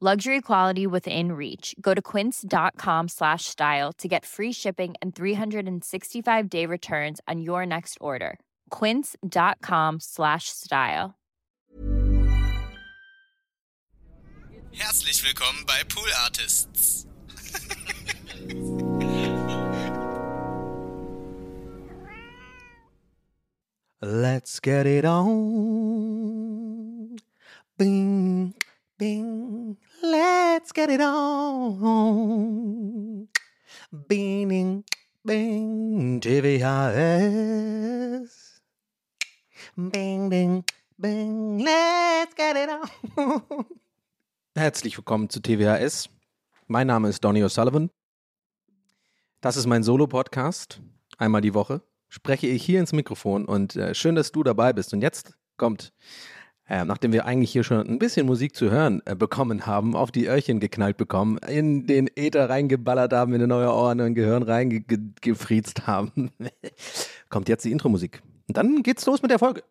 Luxury quality within reach. Go to quince.com slash style to get free shipping and 365 day returns on your next order. Quince.com slash style. Herzlich willkommen bei Pool Artists. Let's get it on. Bing, bing. Let's get it on. Bing, bing. TVHS. Bing, bing, bing. Let's get it on. Herzlich willkommen zu TVHS. Mein Name ist Donny O'Sullivan. Das ist mein Solo-Podcast. Einmal die Woche spreche ich hier ins Mikrofon und äh, schön, dass du dabei bist. Und jetzt kommt, äh, nachdem wir eigentlich hier schon ein bisschen Musik zu hören äh, bekommen haben, auf die Öhrchen geknallt bekommen, in den Äther reingeballert haben, in neue Ohren und Gehirn reingefriezt haben, kommt jetzt die Intro-Musik. Und dann geht's los mit der Folge.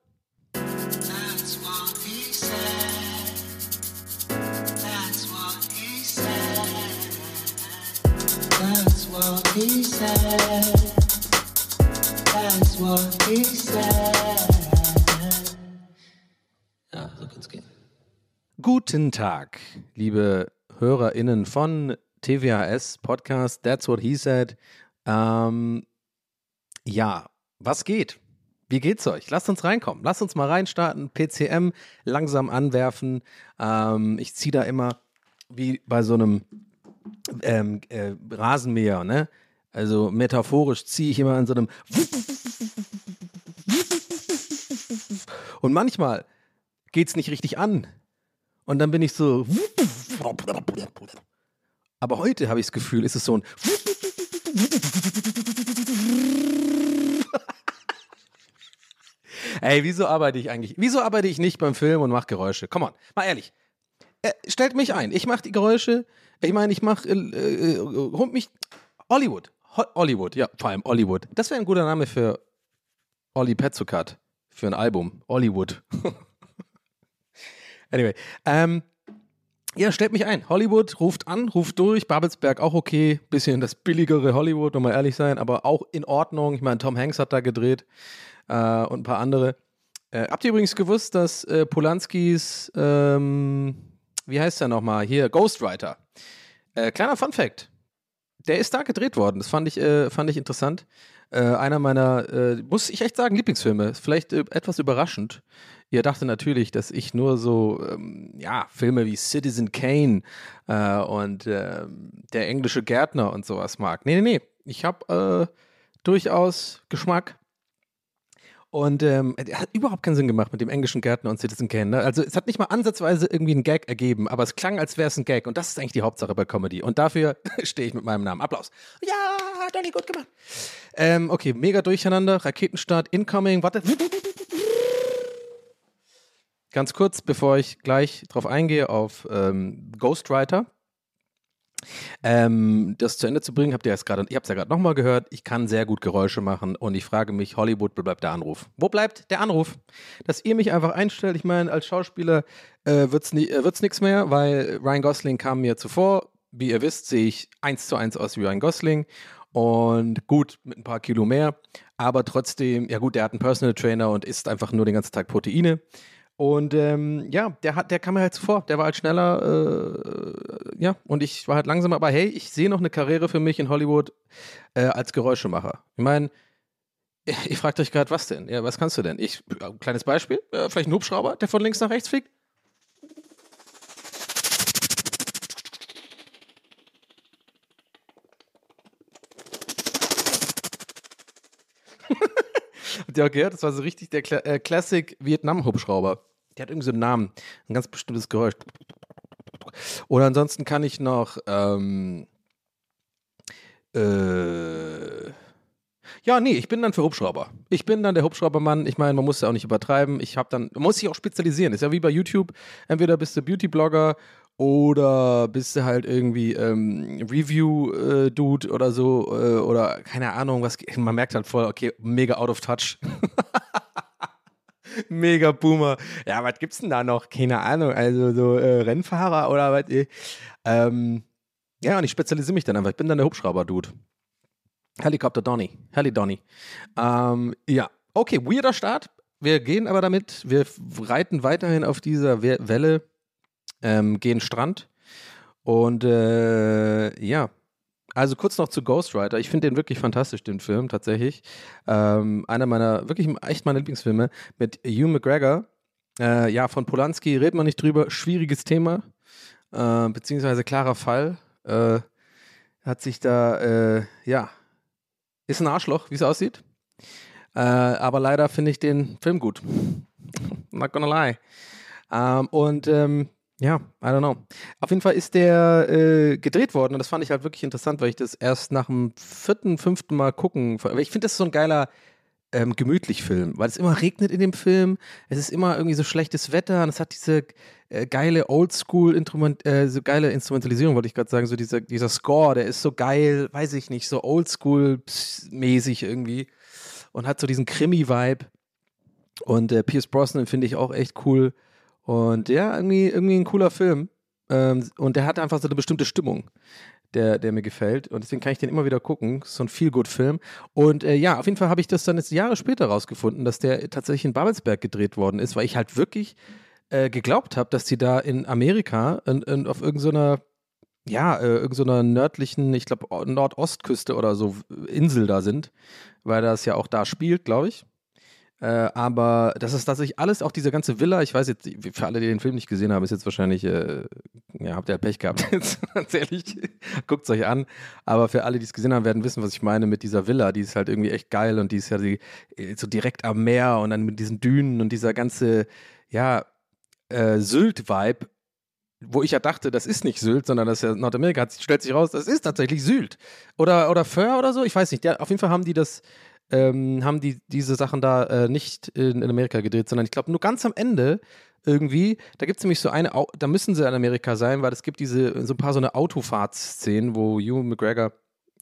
That's what he said. That's what he said. Guten Tag, liebe HörerInnen von TVHS Podcast That's What He Said. Ähm, ja, was geht? Wie geht's euch? Lasst uns reinkommen. Lasst uns mal reinstarten. PCM langsam anwerfen. Ähm, ich ziehe da immer wie bei so einem ähm, äh, Rasenmäher, ne? Also metaphorisch ziehe ich immer an so einem und manchmal geht's nicht richtig an. Und dann bin ich so. Aber heute habe ich das Gefühl, ist es so ein. Ey, wieso arbeite ich eigentlich? Wieso arbeite ich nicht beim Film und mache Geräusche? Come on, mal ehrlich. Äh, stellt mich ein. Ich mache die Geräusche. Ich meine, ich mache. Äh, äh, mich. Hollywood. Ho Hollywood, ja, vor allem Hollywood. Das wäre ein guter Name für Olli Petzokat. Für ein Album. Hollywood. anyway. Ähm, ja, stellt mich ein. Hollywood ruft an, ruft durch. Babelsberg auch okay. Bisschen das billigere Hollywood, um mal ehrlich sein, aber auch in Ordnung. Ich meine, Tom Hanks hat da gedreht äh, und ein paar andere. Äh, habt ihr übrigens gewusst, dass äh, Polanskis, ähm, wie heißt der nochmal? Hier, Ghostwriter. Äh, kleiner Fun Fact. Der ist da gedreht worden. Das fand ich, äh, fand ich interessant. Äh, einer meiner, muss ich echt sagen, Lieblingsfilme. Vielleicht etwas überraschend. Ihr dachtet natürlich, dass ich nur so, ähm, ja, Filme wie Citizen Kane äh, und ähm, Der englische Gärtner und sowas mag. Nee, nee, nee. Ich habe äh, durchaus Geschmack. Und ähm, hat überhaupt keinen Sinn gemacht mit dem englischen Gärtner und Citizen Kane. Ne? Also es hat nicht mal ansatzweise irgendwie einen Gag ergeben, aber es klang, als wäre es ein Gag. Und das ist eigentlich die Hauptsache bei Comedy. Und dafür stehe ich mit meinem Namen. Applaus. Ja, Donny, gut gemacht. Ähm, okay, mega durcheinander. Raketenstart, incoming. Warte. Ganz kurz, bevor ich gleich drauf eingehe, auf ähm, Ghostwriter. Ähm, das zu Ende zu bringen, habt ihr jetzt gerade, ihr habt es ja gerade nochmal gehört, ich kann sehr gut Geräusche machen und ich frage mich, Hollywood, wo bleibt der Anruf? Wo bleibt der Anruf? Dass ihr mich einfach einstellt, ich meine, als Schauspieler äh, wird es äh, wird's nichts mehr, weil Ryan Gosling kam mir zuvor. Wie ihr wisst, sehe ich eins zu eins aus wie Ryan Gosling und gut, mit ein paar Kilo mehr, aber trotzdem, ja gut, der hat einen Personal Trainer und isst einfach nur den ganzen Tag Proteine. Und ähm, ja, der hat, der kam mir halt zuvor. Der war halt schneller, äh, ja, und ich war halt langsamer. Aber hey, ich sehe noch eine Karriere für mich in Hollywood äh, als Geräuschemacher. Ich meine, ich fragt euch gerade, was denn? Ja, was kannst du denn? Ich, äh, kleines Beispiel, äh, vielleicht ein Hubschrauber, der von links nach rechts fliegt. Auch gehört? Das war so richtig der Kla äh, Classic Vietnam-Hubschrauber. Der hat irgendwie so einen Namen, ein ganz bestimmtes Geräusch. Oder ansonsten kann ich noch, ähm, äh, ja, nee, ich bin dann für Hubschrauber. Ich bin dann der Hubschraubermann. Ich meine, man muss ja auch nicht übertreiben. Ich habe dann, man muss sich auch spezialisieren. Ist ja wie bei YouTube. Entweder bist du Beauty-Blogger oder bist du halt irgendwie ähm, Review-Dude oder so äh, oder keine Ahnung, was. Man merkt halt voll, okay, mega out of touch. mega Boomer. Ja, was gibt's denn da noch? Keine Ahnung. Also so äh, Rennfahrer oder was? äh. Ähm, ja, und ich spezialisiere mich dann einfach. Ich bin dann der Hubschrauber-Dude. Helikopter Donny. Heli Donny. Ähm, ja, okay, weirder Start. Wir gehen aber damit, wir reiten weiterhin auf dieser We Welle, ähm, gehen Strand. Und äh, ja, also kurz noch zu Ghost Rider. Ich finde den wirklich fantastisch, den Film, tatsächlich. Ähm, einer meiner, wirklich echt meiner Lieblingsfilme mit Hugh McGregor. Äh, ja, von Polanski redet man nicht drüber. Schwieriges Thema, äh, beziehungsweise klarer Fall. Äh, hat sich da, äh, ja, ist ein Arschloch, wie es aussieht. Äh, aber leider finde ich den Film gut. Not gonna lie. Ähm, und ähm, ja, I don't know. Auf jeden Fall ist der äh, gedreht worden und das fand ich halt wirklich interessant, weil ich das erst nach dem vierten, fünften Mal gucken, weil ich finde, das ist so ein geiler ähm, gemütlich Film, weil es immer regnet in dem Film, es ist immer irgendwie so schlechtes Wetter und es hat diese äh, geile Oldschool Instrument, äh, so geile Instrumentalisierung, wollte ich gerade sagen, so dieser, dieser Score, der ist so geil, weiß ich nicht, so Oldschool mäßig irgendwie und hat so diesen Krimi-Vibe und äh, Pierce Brosnan finde ich auch echt cool und ja, irgendwie, irgendwie ein cooler Film ähm, und der hat einfach so eine bestimmte Stimmung der, der mir gefällt. Und deswegen kann ich den immer wieder gucken. So ein Feel-Good-Film. Und äh, ja, auf jeden Fall habe ich das dann jetzt Jahre später rausgefunden, dass der tatsächlich in Babelsberg gedreht worden ist, weil ich halt wirklich äh, geglaubt habe, dass die da in Amerika in, in, auf irgendeiner, ja, äh, irgendeiner nördlichen, ich glaube, Nordostküste oder so Insel da sind, weil das ja auch da spielt, glaube ich. Äh, aber das ist tatsächlich alles, auch diese ganze Villa, ich weiß jetzt, für alle, die den Film nicht gesehen haben, ist jetzt wahrscheinlich, äh, ja, habt ihr halt Pech gehabt jetzt, ganz ehrlich, guckt es euch an. Aber für alle, die es gesehen haben, werden wissen, was ich meine mit dieser Villa, die ist halt irgendwie echt geil und die ist ja die, äh, so direkt am Meer und dann mit diesen Dünen und dieser ganze, ja, äh, Sylt-Vibe, wo ich ja dachte, das ist nicht Sylt, sondern das ist ja Nordamerika, stellt sich raus, das ist tatsächlich Sylt. Oder, oder Föhr oder so, ich weiß nicht. Ja, auf jeden Fall haben die das, ähm, haben die diese Sachen da äh, nicht in, in, Amerika gedreht, sondern ich glaube nur ganz am Ende irgendwie, da gibt es nämlich so eine, da müssen sie in Amerika sein, weil es gibt diese, so ein paar so eine Autofahrtsszenen, wo Hugh McGregor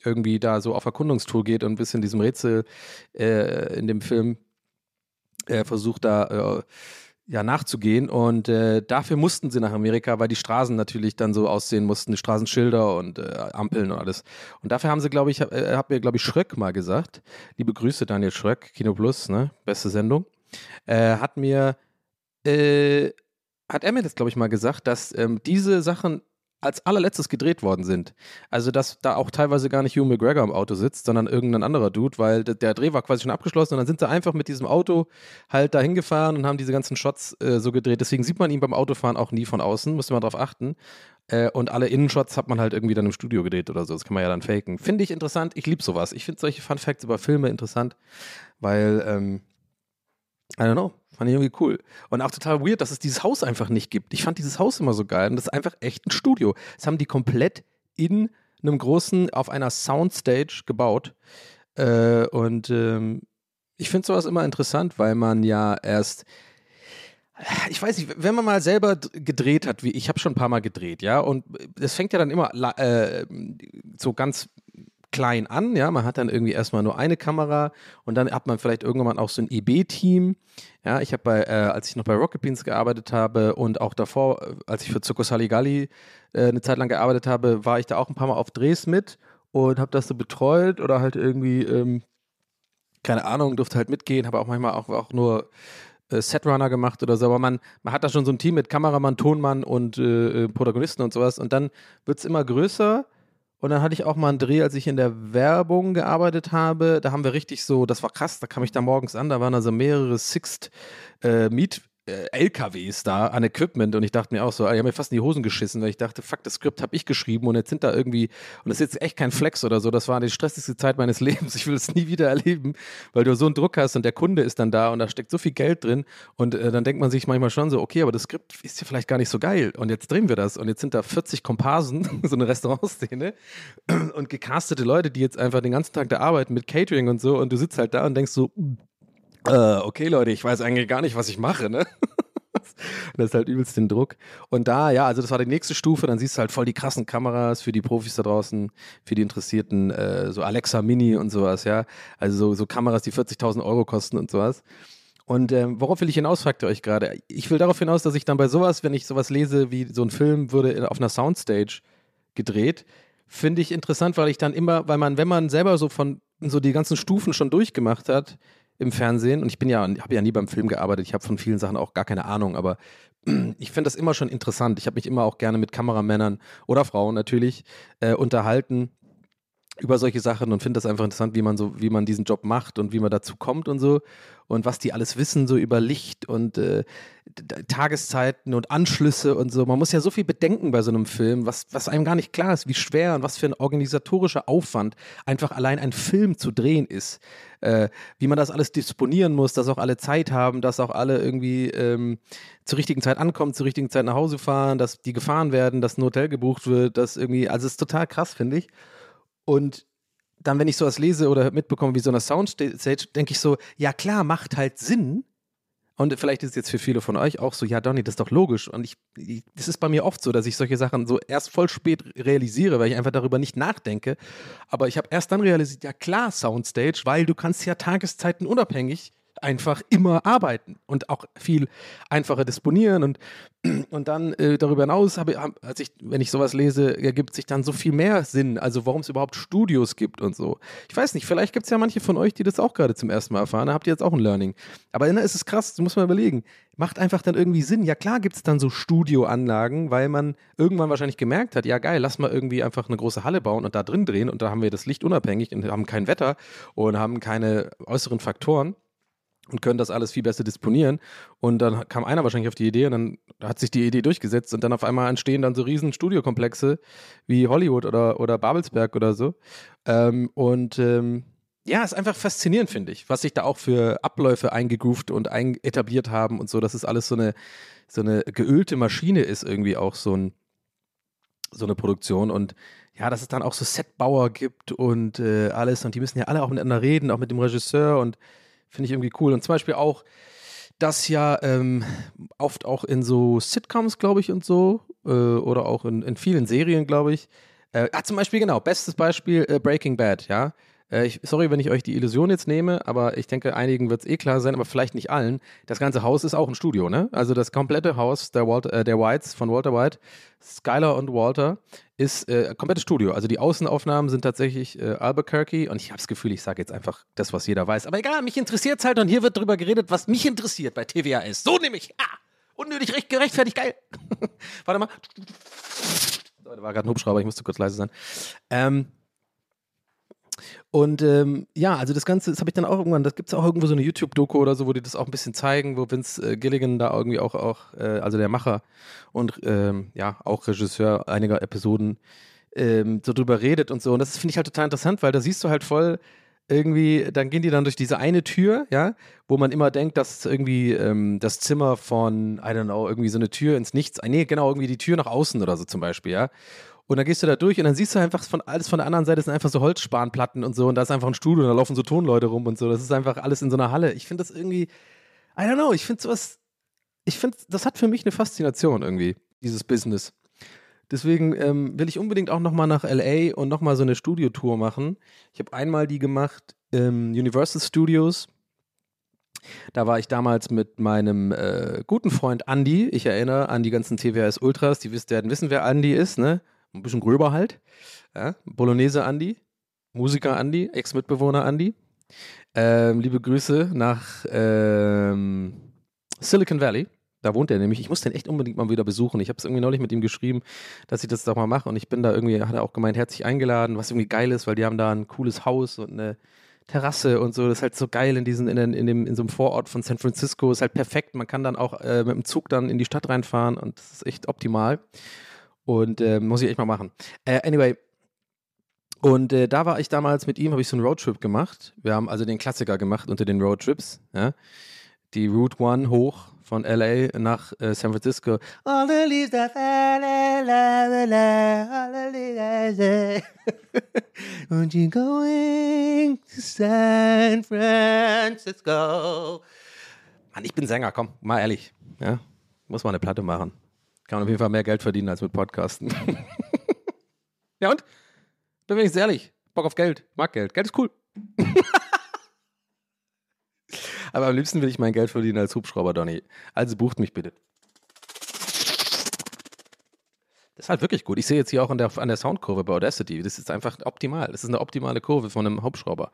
irgendwie da so auf Erkundungstour geht und ein bisschen diesem Rätsel äh, in dem Film äh, versucht da äh, ja, nachzugehen. Und äh, dafür mussten sie nach Amerika, weil die Straßen natürlich dann so aussehen mussten, die Straßenschilder und äh, Ampeln und alles. Und dafür haben sie, glaube ich, äh, hat mir, glaube ich, Schröck mal gesagt, liebe Grüße, Daniel Schröck, Kino Plus, ne, beste Sendung, äh, hat mir, äh, hat er mir das, glaube ich, mal gesagt, dass ähm, diese Sachen als allerletztes gedreht worden sind. Also, dass da auch teilweise gar nicht Hugh McGregor im Auto sitzt, sondern irgendein anderer Dude, weil der, Dreh war quasi schon abgeschlossen und dann sind sie einfach mit diesem Auto halt da hingefahren und haben diese ganzen Shots äh, so gedreht. Deswegen sieht man ihn beim Autofahren auch nie von außen, muss man darauf achten. Äh, und alle Innenshots hat man halt irgendwie dann im Studio gedreht oder so. Das kann man ja dann faken. Finde ich interessant. Ich liebe sowas. Ich finde solche Fun Facts über Filme interessant, weil, ähm, I don't know. Fand ich irgendwie cool. Und auch total weird, dass es dieses Haus einfach nicht gibt. Ich fand dieses Haus immer so geil. Und das ist einfach echt ein Studio. Das haben die komplett in einem großen, auf einer Soundstage gebaut. Äh, und ähm, ich finde sowas immer interessant, weil man ja erst ich weiß nicht, wenn man mal selber gedreht hat, wie ich habe schon ein paar Mal gedreht, ja, und es fängt ja dann immer äh, so ganz klein an, ja, man hat dann irgendwie erstmal nur eine Kamera und dann hat man vielleicht irgendwann auch so ein EB-Team. Ja, ich habe bei, äh, als ich noch bei Rocket Beans gearbeitet habe und auch davor, äh, als ich für Zucco Saligalli äh, eine Zeit lang gearbeitet habe, war ich da auch ein paar Mal auf Drehs mit und habe das so betreut oder halt irgendwie, ähm, keine Ahnung, durfte halt mitgehen, habe auch manchmal auch, auch nur äh, Setrunner gemacht oder so, aber man, man hat da schon so ein Team mit Kameramann, Tonmann und äh, äh, Protagonisten und sowas und dann wird es immer größer und dann hatte ich auch mal einen Dreh, als ich in der Werbung gearbeitet habe, da haben wir richtig so, das war krass, da kam ich da morgens an, da waren also mehrere Sixt äh, Meet LKWs da an Equipment und ich dachte mir auch so, ah, ich habe mir fast in die Hosen geschissen, weil ich dachte, fuck, das Skript habe ich geschrieben und jetzt sind da irgendwie, und das ist jetzt echt kein Flex oder so, das war die stressigste Zeit meines Lebens, ich will es nie wieder erleben, weil du so einen Druck hast und der Kunde ist dann da und da steckt so viel Geld drin und äh, dann denkt man sich manchmal schon so, okay, aber das Skript ist ja vielleicht gar nicht so geil und jetzt drehen wir das und jetzt sind da 40 Komparsen, so eine Restaurantszene und gecastete Leute, die jetzt einfach den ganzen Tag da arbeiten mit Catering und so und du sitzt halt da und denkst so, äh, okay, Leute, ich weiß eigentlich gar nicht, was ich mache, ne? das ist halt übelst den Druck. Und da, ja, also das war die nächste Stufe, dann siehst du halt voll die krassen Kameras für die Profis da draußen, für die Interessierten, äh, so Alexa Mini und sowas, ja. Also so, so Kameras, die 40.000 Euro kosten und sowas. Und ähm, worauf will ich hinaus, fragt ihr euch gerade? Ich will darauf hinaus, dass ich dann bei sowas, wenn ich sowas lese, wie so ein Film würde auf einer Soundstage gedreht, finde ich interessant, weil ich dann immer, weil man, wenn man selber so von so die ganzen Stufen schon durchgemacht hat, im Fernsehen. Und ich bin ja, habe ja nie beim Film gearbeitet, ich habe von vielen Sachen auch gar keine Ahnung, aber ich finde das immer schon interessant. Ich habe mich immer auch gerne mit Kameramännern oder Frauen natürlich äh, unterhalten über solche Sachen und finde das einfach interessant, wie man so, wie man diesen Job macht und wie man dazu kommt und so und was die alles wissen so über Licht und äh, Tageszeiten und Anschlüsse und so. Man muss ja so viel bedenken bei so einem Film, was, was einem gar nicht klar ist, wie schwer und was für ein organisatorischer Aufwand einfach allein ein Film zu drehen ist. Äh, wie man das alles disponieren muss, dass auch alle Zeit haben, dass auch alle irgendwie ähm, zur richtigen Zeit ankommen, zur richtigen Zeit nach Hause fahren, dass die gefahren werden, dass ein Hotel gebucht wird, dass irgendwie, also es ist total krass, finde ich. Und dann, wenn ich sowas lese oder mitbekomme wie so eine Soundstage, denke ich so, ja klar, macht halt Sinn. Und vielleicht ist es jetzt für viele von euch auch so, ja, Donny, das ist doch logisch. Und ich, es ist bei mir oft so, dass ich solche Sachen so erst voll spät realisiere, weil ich einfach darüber nicht nachdenke. Aber ich habe erst dann realisiert, ja klar, Soundstage, weil du kannst ja Tageszeiten unabhängig einfach immer arbeiten und auch viel einfacher disponieren und, und dann äh, darüber hinaus habe als ich, wenn ich sowas lese, ergibt sich dann so viel mehr Sinn, also warum es überhaupt Studios gibt und so. Ich weiß nicht, vielleicht gibt es ja manche von euch, die das auch gerade zum ersten Mal erfahren, da habt ihr jetzt auch ein Learning. Aber ne, es ist krass, das muss man überlegen. Macht einfach dann irgendwie Sinn. Ja klar gibt es dann so Studioanlagen, weil man irgendwann wahrscheinlich gemerkt hat, ja geil, lass mal irgendwie einfach eine große Halle bauen und da drin drehen und da haben wir das Licht unabhängig und haben kein Wetter und haben keine äußeren Faktoren und können das alles viel besser disponieren. Und dann kam einer wahrscheinlich auf die Idee und dann hat sich die Idee durchgesetzt und dann auf einmal entstehen dann so riesen Studiokomplexe wie Hollywood oder, oder Babelsberg oder so. Ähm, und ähm, ja, ist einfach faszinierend, finde ich, was sich da auch für Abläufe eingegroovt und ein etabliert haben und so, dass es alles so eine, so eine geölte Maschine ist, irgendwie auch so, ein, so eine Produktion. Und ja, dass es dann auch so Setbauer gibt und äh, alles und die müssen ja alle auch miteinander reden, auch mit dem Regisseur und Finde ich irgendwie cool. Und zum Beispiel auch, dass ja ähm, oft auch in so Sitcoms, glaube ich, und so, äh, oder auch in, in vielen Serien, glaube ich. Äh, ah, zum Beispiel, genau, bestes Beispiel äh, Breaking Bad, ja. Äh, ich, sorry, wenn ich euch die Illusion jetzt nehme, aber ich denke, einigen wird es eh klar sein, aber vielleicht nicht allen. Das ganze Haus ist auch ein Studio, ne? Also das komplette Haus der, Walter, äh, der Whites von Walter White, Skylar und Walter, ist äh, komplettes Studio. Also die Außenaufnahmen sind tatsächlich äh, Albuquerque und ich habe das Gefühl, ich sage jetzt einfach das, was jeder weiß. Aber egal, mich interessiert es halt und hier wird drüber geredet, was mich interessiert bei TWAS. So nämlich. Ah, unnötig recht, gerechtfertigt, geil. Warte mal. da war gerade ein Hubschrauber, ich musste kurz leise sein. Ähm, und ähm, ja, also das Ganze, das habe ich dann auch irgendwann, das gibt es auch irgendwo so eine YouTube-Doku oder so, wo die das auch ein bisschen zeigen, wo Vince äh, Gilligan da irgendwie auch, auch äh, also der Macher und ähm, ja, auch Regisseur einiger Episoden ähm, so drüber redet und so. Und das finde ich halt total interessant, weil da siehst du halt voll irgendwie, dann gehen die dann durch diese eine Tür, ja, wo man immer denkt, dass irgendwie ähm, das Zimmer von, I don't know, irgendwie so eine Tür ins Nichts, nee, genau, irgendwie die Tür nach außen oder so zum Beispiel, ja. Und dann gehst du da durch und dann siehst du einfach von alles von der anderen Seite sind einfach so Holzspanplatten und so und da ist einfach ein Studio und da laufen so Tonleute rum und so. Das ist einfach alles in so einer Halle. Ich finde das irgendwie, I don't know, ich finde sowas, ich finde, das hat für mich eine Faszination irgendwie, dieses Business. Deswegen ähm, will ich unbedingt auch nochmal nach LA und nochmal so eine Studiotour machen. Ich habe einmal die gemacht im Universal Studios. Da war ich damals mit meinem äh, guten Freund Andy. Ich erinnere an die ganzen TWS Ultras. Die werden wissen, wer Andy ist, ne? Ein bisschen gröber halt. Ja? Bolognese Andi, Musiker Andi, Ex-Mitbewohner Andi. Ähm, liebe Grüße nach ähm, Silicon Valley. Da wohnt er nämlich. Ich muss den echt unbedingt mal wieder besuchen. Ich habe es irgendwie neulich mit ihm geschrieben, dass ich das doch mal mache. Und ich bin da irgendwie, hat er auch gemeint, herzlich eingeladen, was irgendwie geil ist, weil die haben da ein cooles Haus und eine Terrasse und so. Das ist halt so geil in diesen, in, den, in, dem, in so einem Vorort von San Francisco. Ist halt perfekt. Man kann dann auch äh, mit dem Zug dann in die Stadt reinfahren und das ist echt optimal. Und äh, muss ich echt mal machen. Äh, anyway, und äh, da war ich damals mit ihm, habe ich so einen Roadtrip gemacht. Wir haben also den Klassiker gemacht unter den Roadtrips. Ja? Die Route One hoch von LA nach äh, San Francisco. All the leaves that fell, la, la, all the leaves that Aren't you going to San Francisco? Mann, ich bin Sänger, komm, mal ehrlich. Ja? Muss mal eine Platte machen. Kann man auf jeden Fall mehr Geld verdienen als mit Podcasten. ja und? Bin wenigstens ehrlich. Bock auf Geld. Mag Geld. Geld ist cool. Aber am liebsten will ich mein Geld verdienen als Hubschrauber, Donny. Also bucht mich bitte. Das ist halt wirklich gut. Ich sehe jetzt hier auch an der, an der Soundkurve bei Audacity. Das ist einfach optimal. Das ist eine optimale Kurve von einem Hubschrauber.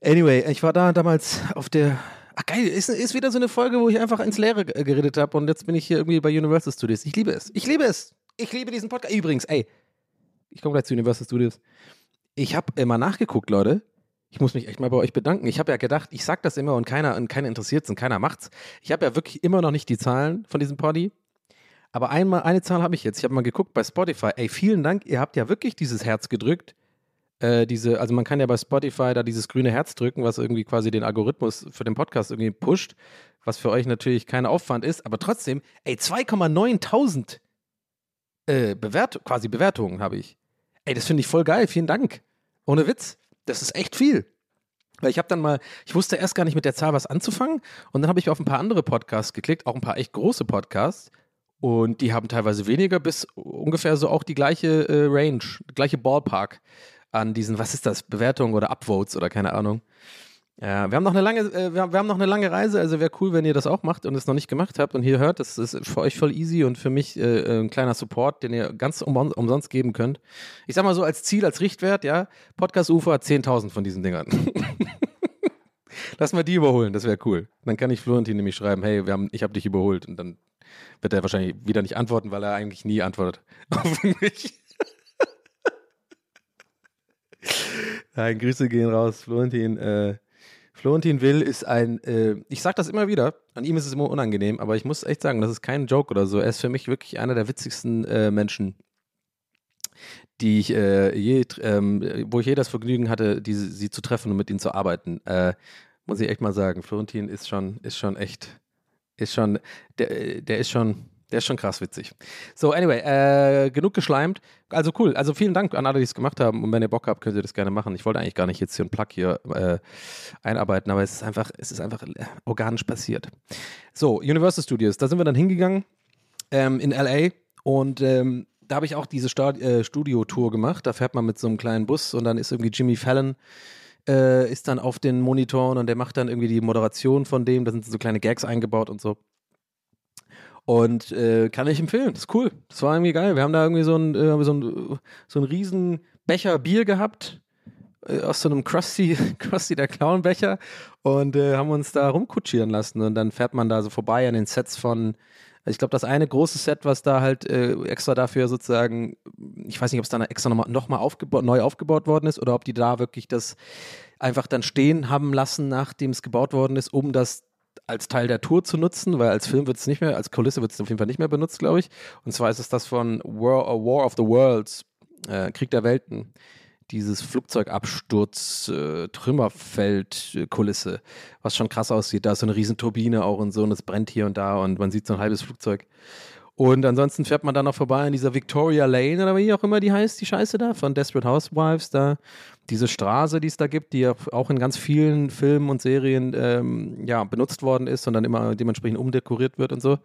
Anyway, ich war da damals auf der. Ach geil, ist, ist wieder so eine Folge, wo ich einfach ins Leere geredet habe und jetzt bin ich hier irgendwie bei Universal Studios. Ich liebe es. Ich liebe es. Ich liebe diesen Podcast. Übrigens, ey, ich komme gleich zu Universal Studios. Ich habe immer nachgeguckt, Leute. Ich muss mich echt mal bei euch bedanken. Ich habe ja gedacht, ich sag das immer und keiner, und keiner interessiert es und keiner macht's. Ich habe ja wirklich immer noch nicht die Zahlen von diesem Poddy. Aber einmal, eine Zahl habe ich jetzt. Ich habe mal geguckt bei Spotify. Ey, vielen Dank. Ihr habt ja wirklich dieses Herz gedrückt. Äh, diese, also man kann ja bei Spotify da dieses grüne Herz drücken, was irgendwie quasi den Algorithmus für den Podcast irgendwie pusht, was für euch natürlich kein Aufwand ist, aber trotzdem, ey, 2,9 äh, Bewert quasi Bewertungen habe ich. Ey, das finde ich voll geil. Vielen Dank. Ohne Witz. Das ist echt viel. Weil ich habe dann mal, ich wusste erst gar nicht mit der Zahl was anzufangen und dann habe ich auf ein paar andere Podcasts geklickt, auch ein paar echt große Podcasts und die haben teilweise weniger bis ungefähr so auch die gleiche äh, Range, gleiche Ballpark an diesen, was ist das, Bewertungen oder Upvotes oder keine Ahnung. Ja, wir haben noch eine lange, äh, wir, haben, noch eine lange Reise, also wäre cool, wenn ihr das auch macht und es noch nicht gemacht habt und hier hört. Das ist für euch voll easy und für mich äh, ein kleiner Support, den ihr ganz um, umsonst geben könnt. Ich sag mal so als Ziel, als Richtwert, ja, Podcast Ufer 10.000 von diesen Dingern. Lass mal die überholen, das wäre cool. Dann kann ich Florentin nämlich schreiben, hey, wir haben, ich habe dich überholt und dann wird er wahrscheinlich wieder nicht antworten, weil er eigentlich nie antwortet auf mich. Nein, Grüße gehen raus, Florentin. Äh, Florentin Will ist ein, äh, ich sag das immer wieder, an ihm ist es immer unangenehm, aber ich muss echt sagen, das ist kein Joke oder so. Er ist für mich wirklich einer der witzigsten äh, Menschen, die ich äh, je, ähm, wo ich je das Vergnügen hatte, diese, sie zu treffen und mit ihnen zu arbeiten. Äh, muss ich echt mal sagen, Florentin ist schon, ist schon echt, ist schon, der, der ist schon, der ist schon krass witzig. So, anyway, äh, genug geschleimt. Also cool. Also vielen Dank an alle, die es gemacht haben. Und wenn ihr Bock habt, könnt ihr das gerne machen. Ich wollte eigentlich gar nicht jetzt hier einen Plug hier äh, einarbeiten, aber es ist einfach, es ist einfach organisch passiert. So, Universal Studios, da sind wir dann hingegangen ähm, in LA und ähm, da habe ich auch diese Sta äh, Studio-Tour gemacht. Da fährt man mit so einem kleinen Bus und dann ist irgendwie Jimmy Fallon äh, ist dann auf den Monitoren und der macht dann irgendwie die Moderation von dem. Da sind so kleine Gags eingebaut und so. Und äh, kann ich empfehlen. Das ist cool. Das war irgendwie geil. Wir haben da irgendwie so einen, äh, so so einen riesen Becher Bier gehabt. äh, Aus so einem Krusty, Krusty der Clownbecher und äh, haben uns da rumkutschieren lassen. Und dann fährt man da so vorbei an den Sets von, ich glaube, das eine große Set, was da halt äh, extra dafür sozusagen, ich weiß nicht, ob es dann extra nochmal noch mal aufgebaut, neu aufgebaut worden ist oder ob die da wirklich das einfach dann stehen haben lassen, nachdem es gebaut worden ist, um das als Teil der Tour zu nutzen, weil als Film wird es nicht mehr, als Kulisse wird es auf jeden Fall nicht mehr benutzt, glaube ich. Und zwar ist es das von War, äh, War of the Worlds, äh, Krieg der Welten, dieses Flugzeugabsturz, äh, Trümmerfeld-Kulisse, was schon krass aussieht. Da ist so eine riesen Turbine auch und so und es brennt hier und da und man sieht so ein halbes Flugzeug. Und ansonsten fährt man dann noch vorbei an dieser Victoria Lane oder wie auch immer die heißt, die Scheiße da, von Desperate Housewives, da diese Straße, die es da gibt, die ja auch in ganz vielen Filmen und Serien ähm, ja, benutzt worden ist und dann immer dementsprechend umdekoriert wird und so.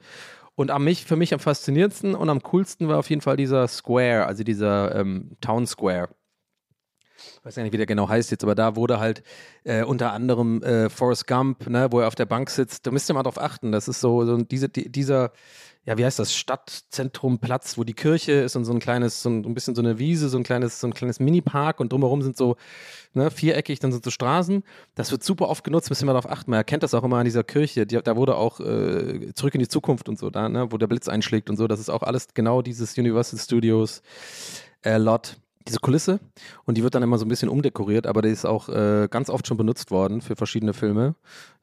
Und am mich, für mich am faszinierendsten und am coolsten war auf jeden Fall dieser Square, also dieser ähm, Town Square. Weiß ja nicht, wie der genau heißt jetzt, aber da wurde halt äh, unter anderem äh, Forrest Gump, ne, wo er auf der Bank sitzt, da müsst ihr mal drauf achten, das ist so, so diese, die, dieser, ja, wie heißt das, Stadtzentrumplatz, wo die Kirche ist und so ein kleines, so ein, ein bisschen so eine Wiese, so ein kleines, so ein kleines Mini-Park und drumherum sind so, ne, viereckig, dann sind so Straßen. Das wird super oft genutzt, müssen wir darauf achten. Man erkennt das auch immer an dieser Kirche. Die, da wurde auch äh, zurück in die Zukunft und so, da, ne, wo der Blitz einschlägt und so. Das ist auch alles genau dieses Universal Studios äh, Lot diese Kulisse und die wird dann immer so ein bisschen umdekoriert, aber die ist auch äh, ganz oft schon benutzt worden für verschiedene Filme.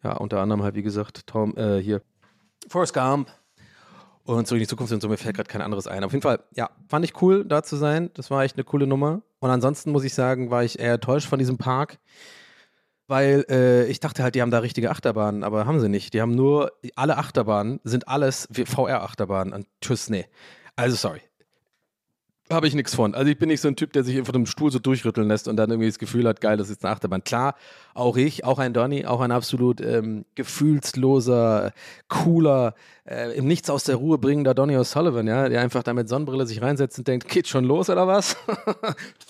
Ja, unter anderem halt, wie gesagt, Tom, äh, hier Forrest Gump und zurück in die Zukunft und so, mir fällt gerade kein anderes ein. Auf jeden Fall, ja, fand ich cool, da zu sein. Das war echt eine coole Nummer. Und ansonsten muss ich sagen, war ich eher enttäuscht von diesem Park, weil äh, ich dachte halt, die haben da richtige Achterbahnen, aber haben sie nicht. Die haben nur, alle Achterbahnen sind alles VR-Achterbahnen. Und tschüss, nee. Also, sorry habe ich nichts von. Also ich bin nicht so ein Typ, der sich von dem Stuhl so durchrütteln lässt und dann irgendwie das Gefühl hat, geil, das ist eine Achterbahn. Klar, auch ich, auch ein Donny, auch ein absolut ähm, gefühlsloser, cooler, äh, im Nichts aus der Ruhe bringender Donny O'Sullivan, ja, der einfach da mit Sonnenbrille sich reinsetzt und denkt, geht schon los oder was?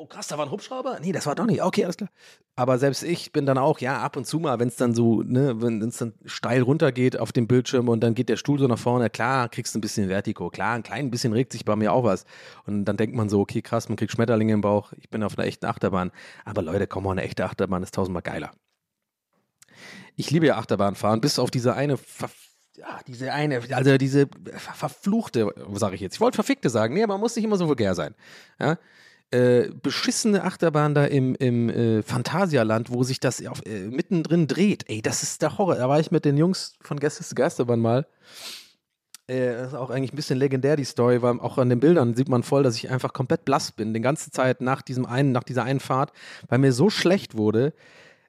oh krass, da war ein Hubschrauber? Nee, das war Donny. Okay, alles klar. Aber selbst ich bin dann auch, ja, ab und zu mal, wenn es dann so, ne, wenn es dann steil runtergeht auf dem Bildschirm und dann geht der Stuhl so nach vorne, klar, kriegst du ein bisschen Vertigo. Klar, ein klein bisschen regt sich bei mir auch was. Und dann denkt man so, okay, krass, man kriegt Schmetterlinge im Bauch. Ich bin auf einer echten Achterbahn. Aber Leute, komm mal, eine echte Achterbahn ist tausendmal geiler. Ich liebe ja Achterbahnfahren, bis auf diese eine ja, diese eine, also diese ver- verfluchte, sage ich jetzt. Ich wollte verfickte sagen. Nee, man muss nicht immer so vulgär sein. Ja? Äh, beschissene Achterbahn da im, im äh, Phantasialand, wo sich das auf, äh, mittendrin dreht. Ey, das ist der Horror. Da war ich mit den Jungs von Gästes Geisterbahn mal. Äh, das ist auch eigentlich ein bisschen legendär, die Story, weil auch an den Bildern sieht man voll, dass ich einfach komplett blass bin, die ganze Zeit nach diesem einen, nach dieser einen Fahrt, weil mir so schlecht wurde.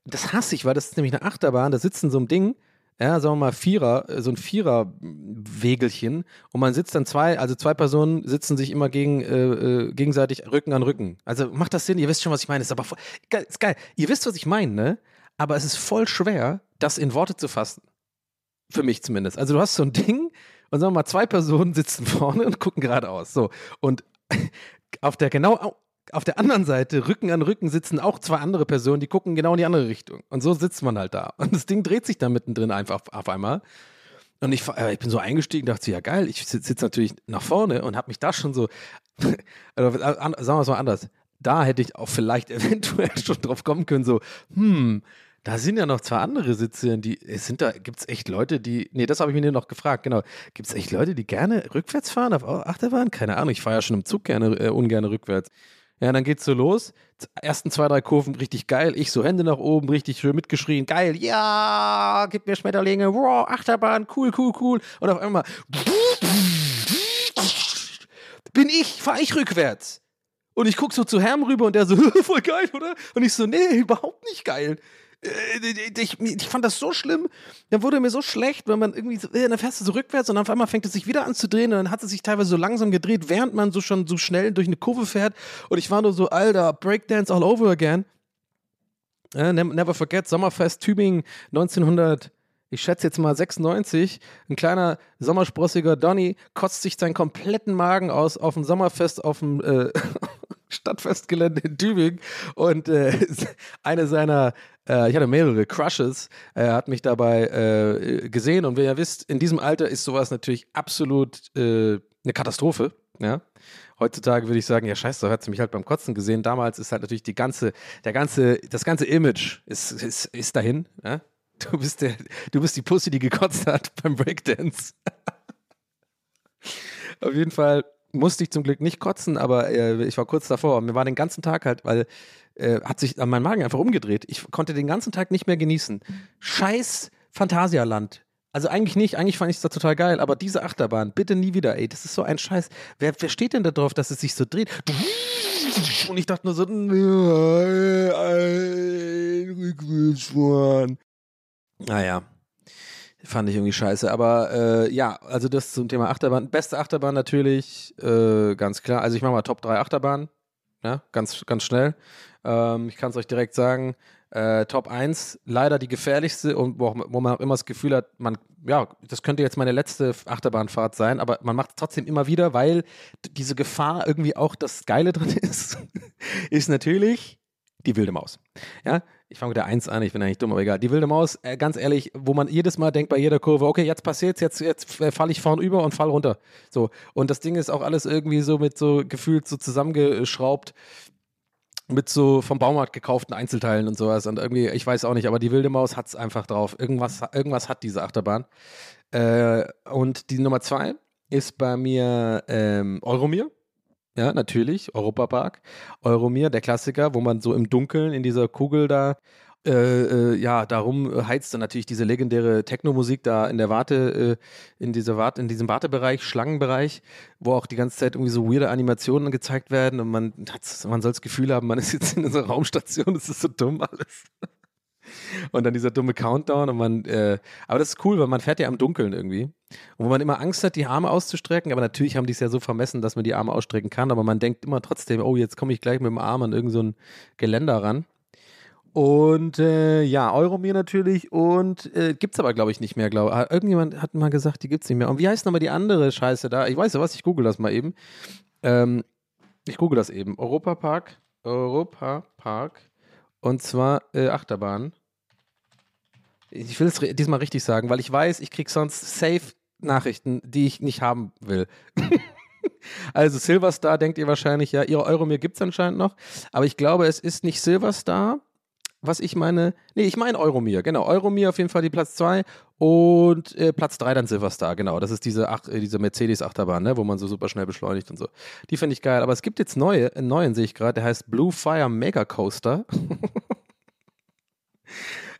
Das hasse ich, weil das ist nämlich eine Achterbahn, da sitzt in so einem Ding, ja, sagen wir mal Vierer, äh, so ein Vierer-Wegelchen und man sitzt dann zwei, also zwei Personen sitzen sich immer gegen, äh, äh, gegenseitig Rücken an Rücken. Also macht das Sinn? Ihr wisst schon, was ich meine. Ist aber voll, geil, ist geil. Ihr wisst, was ich meine, ne? Aber es ist voll schwer, das in Worte zu fassen. Für mich zumindest. Also du hast so ein Ding und sagen wir mal, zwei Personen sitzen vorne und gucken geradeaus. So. Und auf der genau auf der anderen Seite, Rücken an Rücken, sitzen auch zwei andere Personen, die gucken genau in die andere Richtung. Und so sitzt man halt da. Und das Ding dreht sich dann mittendrin einfach auf, einmal. Und ich, äh, ich bin so eingestiegen, dachte, ja geil, ich sitze sitz natürlich nach vorne und habe mich da schon so, an- sagen wir es mal anders, da hätte ich auch vielleicht eventuell schon drauf kommen können, so, hm, da sind ja noch zwei andere Sitze, die, es sind da, gibt es echt Leute, die, nee, das habe ich mir noch gefragt, genau, gibt es echt Leute, die gerne rückwärts fahren auf Achterbahn? Keine Ahnung, ich fahre ja schon im Zug gerne, äh, ungerne rückwärts. Ja, dann geht's so los. Ersten zwei, drei Kurven richtig geil. Ich so Hände nach oben, richtig schön mitgeschrien. Geil, ja, gib mir Schmetterlinge. Wow, Achterbahn, cool, cool, cool. Und auf einmal bin ich, fahre ich rückwärts. Und ich guck so zu Herm rüber und der so, voll geil, oder? Und ich so, nee, überhaupt nicht geil. Äh, Ich, ich fand das so schlimm. Dann wurde mir so schlecht, wenn man irgendwie, so, äh, dann fährst du so rückwärts und auf einmal fängt es sich wieder an zu drehen und dann hat es sich teilweise so langsam gedreht, während man so schon so schnell durch eine Kurve fährt. Und ich war nur so, Alter, Breakdance all over again. Äh, ne- never forget, Sommerfest Tübingen 1900, ich schätze jetzt mal 96. Ein kleiner sommersprossiger Donny kotzt sich seinen kompletten Magen aus auf dem Sommerfest auf dem äh, Stadtfestgelände in Tübingen. Und äh, eine seiner, äh, ich hatte mehrere Crushes, äh, hat mich dabei äh, gesehen. Und wie ihr wisst, in diesem Alter ist sowas natürlich absolut äh, eine Katastrophe. Ja. Heutzutage würde ich sagen, ja scheiße, hat sie mich halt beim Kotzen gesehen. Damals ist halt natürlich die ganze, der ganze, das ganze Image ist, ist, ist dahin. Ja? Du bist der, du bist die Pussy, die gekotzt hat beim Breakdance. Auf jeden Fall musste ich zum Glück nicht kotzen, aber äh, ich war kurz davor. Mir war den ganzen Tag halt, weil äh, hat sich mein Magen einfach umgedreht. Ich konnte den ganzen Tag nicht mehr genießen. Scheiß Phantasialand. Also eigentlich nicht, eigentlich fand ich es da total geil, aber diese Achterbahn, bitte nie wieder, ey, das ist so ein Scheiß. Wer, wer steht denn da drauf, dass es sich so dreht? Und ich dachte nur so, Rückwärtsfahren. Naja, fand ich irgendwie scheiße. Aber äh, ja, also das zum Thema Achterbahn. Beste Achterbahn natürlich, äh, ganz klar. Also ich mache mal Top 3 Achterbahn. Ja, ganz, ganz schnell. Ähm, ich kann es euch direkt sagen. Äh, Top 1, leider die gefährlichste und wo, wo man auch immer das Gefühl hat, man, ja, das könnte jetzt meine letzte Achterbahnfahrt sein, aber man macht es trotzdem immer wieder, weil diese Gefahr irgendwie auch das Geile drin ist, ist natürlich die wilde Maus. Ja, ich fange mit der 1 an, ich bin eigentlich dumm, aber egal. Die wilde Maus, äh, ganz ehrlich, wo man jedes Mal denkt bei jeder Kurve, okay, jetzt passiert's, jetzt, jetzt äh, falle ich vorn über und fall runter. So. Und das Ding ist auch alles irgendwie so mit so gefühlt so zusammengeschraubt mit so vom Baumarkt gekauften Einzelteilen und sowas. Und irgendwie, ich weiß auch nicht, aber die wilde Maus hat es einfach drauf. Irgendwas, irgendwas hat diese Achterbahn. Äh, und die Nummer zwei ist bei mir ähm, Euromir. Ja, natürlich, Europapark. Euromir, der Klassiker, wo man so im Dunkeln in dieser Kugel da äh, äh, ja, darum heizt dann natürlich diese legendäre Techno-Musik da in der Warte, äh, in dieser Warte, in diesem Wartebereich, Schlangenbereich, wo auch die ganze Zeit irgendwie so weirde Animationen gezeigt werden und man man soll das Gefühl haben, man ist jetzt in unserer Raumstation, das ist so dumm alles. Und dann dieser dumme Countdown und man, äh, aber das ist cool, weil man fährt ja im Dunkeln irgendwie. Und wo man immer Angst hat, die Arme auszustrecken, aber natürlich haben die es ja so vermessen, dass man die Arme ausstrecken kann, aber man denkt immer trotzdem, oh, jetzt komme ich gleich mit dem Arm an irgendein so Geländer ran. Und äh, ja, Euromir natürlich und äh, gibt's aber, glaube ich, nicht mehr, glaube. Irgendjemand hat mal gesagt, die gibt's nicht mehr. Und wie heißt nochmal die andere Scheiße da? Ich weiß ja was, ich google das mal eben. Ähm, ich google das eben. Europapark, Europapark und zwar äh, Achterbahn. Ich will es diesmal richtig sagen, weil ich weiß, ich krieg sonst safe Nachrichten, die ich nicht haben will. also Silverstar denkt ihr wahrscheinlich, ja, ihre Euromir gibt's anscheinend noch, aber ich glaube, es ist nicht Silverstar, was ich meine. Nee, ich meine Euromir, genau. Euromir auf jeden Fall die Platz 2 und äh, Platz 3 dann Silverstar, genau. Das ist diese, Ach, äh, diese Mercedes-Achterbahn, ne, wo man so super schnell beschleunigt und so. Die finde ich geil. Aber es gibt jetzt neue, einen neuen sehe ich gerade, der heißt Blue Fire Mega Coaster.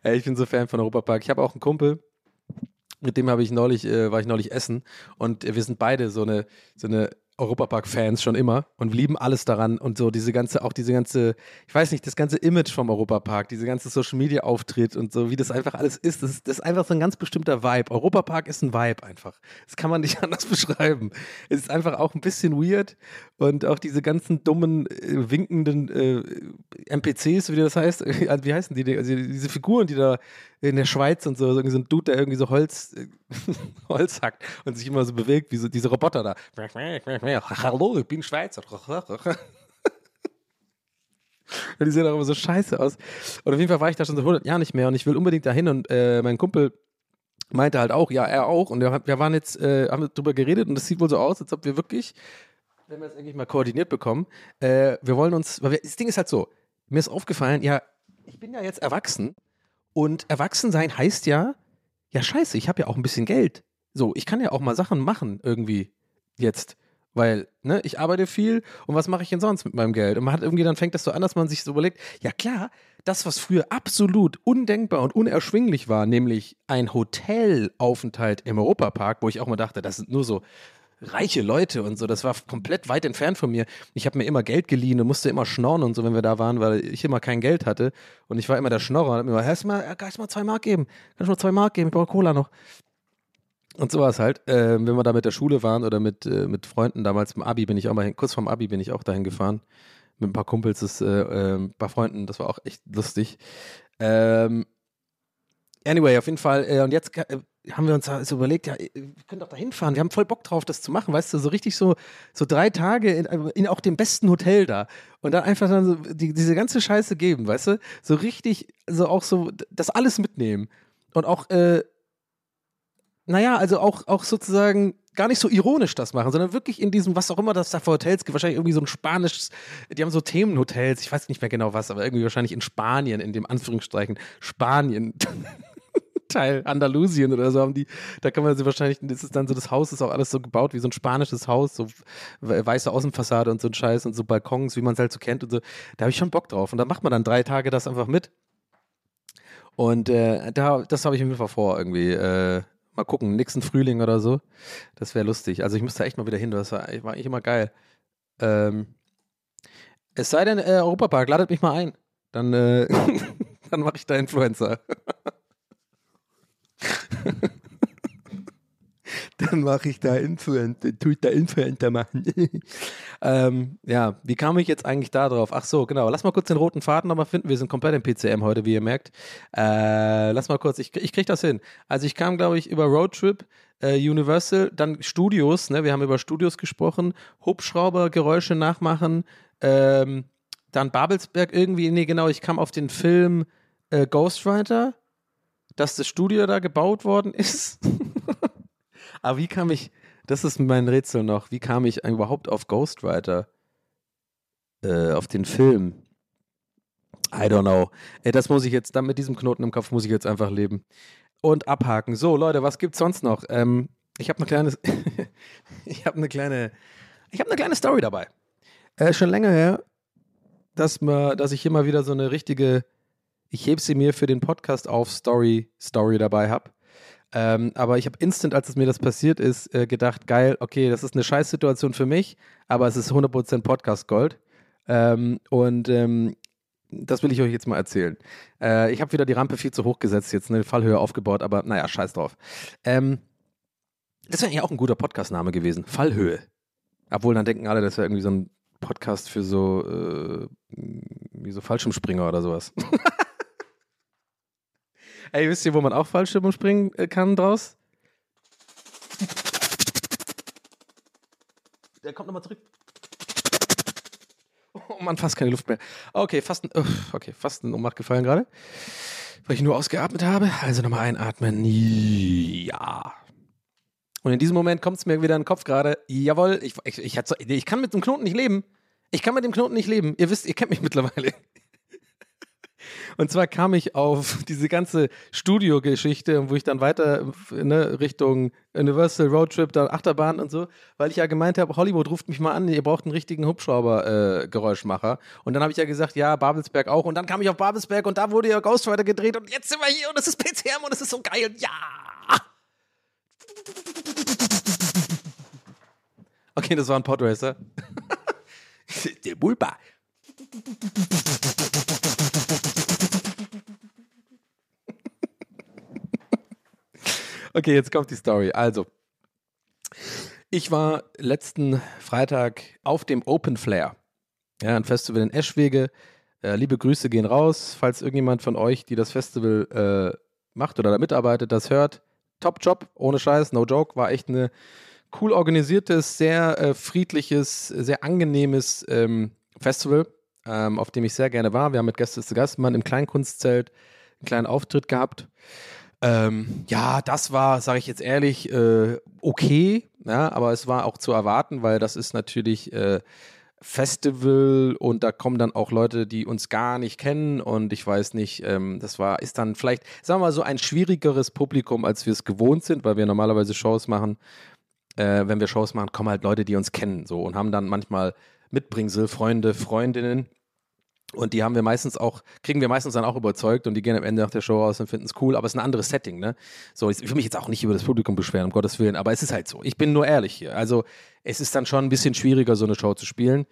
Ey, ich bin so Fan von Europapark. Ich habe auch einen Kumpel, mit dem habe ich neulich, äh, war ich neulich essen und äh, wir sind beide so eine, so eine Europapark-Fans schon immer und lieben alles daran und so diese ganze, auch diese ganze, ich weiß nicht, das ganze Image vom Europapark, diese ganze Social-Media-Auftritt und so, wie das einfach alles ist, das, ist, das ist einfach so ein ganz bestimmter Vibe. Europapark ist ein Vibe einfach. Das kann man nicht anders beschreiben. Es ist einfach auch ein bisschen weird und auch diese ganzen dummen, äh, winkenden äh, NPCs, wie das heißt, wie heißen die, also diese Figuren, die da in der Schweiz und so, so ein Dude, der irgendwie so Holz, Holz hackt und sich immer so bewegt, wie so diese Roboter da. Hallo, ich bin Schweizer. Die sehen auch immer so scheiße aus. Und auf jeden Fall war ich da schon seit 100 Jahren nicht mehr und ich will unbedingt dahin und äh, mein Kumpel meinte halt auch, ja, er auch. Und wir, wir waren jetzt, äh, haben drüber geredet und das sieht wohl so aus, als ob wir wirklich, wenn wir es eigentlich mal koordiniert bekommen, äh, wir wollen uns, weil wir, das Ding ist halt so, mir ist aufgefallen, ja, ich bin ja jetzt erwachsen und erwachsen sein heißt ja, ja scheiße, ich habe ja auch ein bisschen Geld. So, ich kann ja auch mal Sachen machen irgendwie jetzt. Weil, ne, ich arbeite viel und was mache ich denn sonst mit meinem Geld? Und man hat irgendwie, dann fängt das so an, dass man sich so überlegt, ja klar, das, was früher absolut undenkbar und unerschwinglich war, nämlich ein Hotelaufenthalt im Europapark, wo ich auch mal dachte, das sind nur so reiche Leute und so, das war komplett weit entfernt von mir. Ich habe mir immer Geld geliehen und musste immer schnorren und so, wenn wir da waren, weil ich immer kein Geld hatte. Und ich war immer der Schnorrer und hab mir immer, mal, kannst du mal zwei Mark geben? Kannst du mal zwei Mark geben? Ich brauche Cola noch. Und so war es halt. Äh, wenn wir da mit der Schule waren oder mit, äh, mit Freunden, damals im Abi bin ich auch mal hin, kurz vorm Abi bin ich auch dahin gefahren. Mit ein paar Kumpels, das, äh, äh, ein paar Freunden, das war auch echt lustig. Ähm, anyway, auf jeden Fall, äh, und jetzt äh, haben wir uns so überlegt, ja, wir können doch da hinfahren. Wir haben voll Bock drauf, das zu machen, weißt du, so richtig so, so drei Tage in, in auch dem besten Hotel da. Und dann einfach dann so die, diese ganze Scheiße geben, weißt du? So richtig, so auch so, das alles mitnehmen. Und auch, äh, naja, also auch, auch sozusagen gar nicht so ironisch das machen, sondern wirklich in diesem, was auch immer das da für Hotels gibt, wahrscheinlich irgendwie so ein spanisches, die haben so Themenhotels, ich weiß nicht mehr genau was, aber irgendwie wahrscheinlich in Spanien, in dem Anführungsstreichen Spanien. Teil Andalusien oder so haben die, da kann man sie wahrscheinlich, das ist dann so, das Haus ist auch alles so gebaut wie so ein spanisches Haus, so weiße Außenfassade und so ein Scheiß und so Balkons, wie man es halt so kennt und so. Da habe ich schon Bock drauf. Und da macht man dann drei Tage das einfach mit. Und äh, da, das habe ich mir vor, irgendwie. Äh, mal gucken, nächsten Frühling oder so. Das wäre lustig. Also ich müsste echt mal wieder hin, das war, war eigentlich immer geil. Ähm, es sei denn, äh, Europapark, ladet mich mal ein. Dann, äh, dann mache ich da Influencer. dann mache ich da Influencer, tue ich da Influencer machen. Ähm, ja, wie kam ich jetzt eigentlich da drauf? Ach so, genau. Lass mal kurz den roten Faden nochmal finden. Wir sind komplett im PCM heute, wie ihr merkt. Äh, lass mal kurz, ich, ich krieg das hin. Also ich kam, glaube ich, über Roadtrip, äh, Universal, dann Studios, ne? Wir haben über Studios gesprochen, Hubschraubergeräusche nachmachen, ähm, dann Babelsberg irgendwie, nee, genau, ich kam auf den Film äh, Ghostwriter, dass das Studio da gebaut worden ist. Aber wie kam ich, das ist mein Rätsel noch, wie kam ich überhaupt auf Ghostwriter? Äh, auf den Film? I don't know. Ey, das muss ich jetzt, dann mit diesem Knoten im Kopf muss ich jetzt einfach leben. Und abhaken. So, Leute, was gibt's sonst noch? Ähm, ich habe eine kleine, eine kleine, ich habe eine kleine Story dabei. Äh, schon länger her, dass, mal, dass ich hier mal wieder so eine richtige, ich heb sie mir für den Podcast auf Story, Story dabei habe. Ähm, aber ich habe instant, als es mir das passiert ist, äh, gedacht, geil, okay, das ist eine Scheißsituation für mich, aber es ist 100% Podcast-Gold. Ähm, und ähm, das will ich euch jetzt mal erzählen. Äh, ich habe wieder die Rampe viel zu hoch gesetzt, jetzt eine Fallhöhe aufgebaut, aber naja, scheiß drauf. Ähm, das wäre eigentlich auch ein guter Podcast-Name gewesen. Fallhöhe. Obwohl, dann denken alle, das wäre irgendwie so ein Podcast für so, äh, wie so Fallschirmspringer oder sowas. Ey, wisst ihr, wo man auch Fallschirm springen äh, kann draus? Der kommt nochmal zurück. Oh Mann, fast keine Luft mehr. Okay, fast ein, uff, okay, fast ein Ohnmacht gefallen gerade. Weil ich nur ausgeatmet habe. Also nochmal einatmen. Ja. Und in diesem Moment kommt es mir wieder in den Kopf gerade. Jawohl, ich, ich, ich, ich kann mit dem Knoten nicht leben. Ich kann mit dem Knoten nicht leben. Ihr wisst, ihr kennt mich mittlerweile. Und zwar kam ich auf diese ganze Studiogeschichte, wo ich dann weiter ne, Richtung Universal Roadtrip, dann Achterbahn und so, weil ich ja gemeint habe, Hollywood ruft mich mal an, ihr braucht einen richtigen Hubschrauber-Geräuschmacher. und dann habe ich ja gesagt, ja, Babelsberg auch. Und dann kam ich auf Babelsberg und da wurde ja Ghostwriter gedreht und jetzt sind wir hier und es ist PCM und es ist so geil. Ja! Okay, das war ein Podracer. Der Bulba. Okay, jetzt kommt die Story. Also, ich war letzten Freitag auf dem Open Flair, ja, ein Festival in Eschwege. Äh, liebe Grüße gehen raus, falls irgendjemand von euch, die das Festival äh, macht oder da mitarbeitet, das hört. Top Job, ohne Scheiß, no joke, war echt eine cool organisiertes, sehr äh, friedliches, sehr angenehmes ähm, Festival, ähm, auf dem ich sehr gerne war. Wir haben mit Gäste zu Gastmann im Kleinkunstzelt einen kleinen Auftritt gehabt. Ähm, ja, das war, sage ich jetzt ehrlich, äh, okay, ja, aber es war auch zu erwarten, weil das ist natürlich äh, Festival und da kommen dann auch Leute, die uns gar nicht kennen und ich weiß nicht, ähm, das war, ist dann vielleicht, sagen wir mal so, ein schwierigeres Publikum, als wir es gewohnt sind, weil wir normalerweise Shows machen. Äh, wenn wir Shows machen, kommen halt Leute, die uns kennen, so und haben dann manchmal Mitbringsel, Freunde, Freundinnen. Und die haben wir meistens auch, kriegen wir meistens dann auch überzeugt und die gehen am Ende nach der Show aus und finden es cool, aber es ist ein anderes Setting, ne? So, ich will mich jetzt auch nicht über das Publikum beschweren, um Gottes Willen, aber es ist halt so. Ich bin nur ehrlich hier. Also, es ist dann schon ein bisschen schwieriger, so eine Show zu spielen.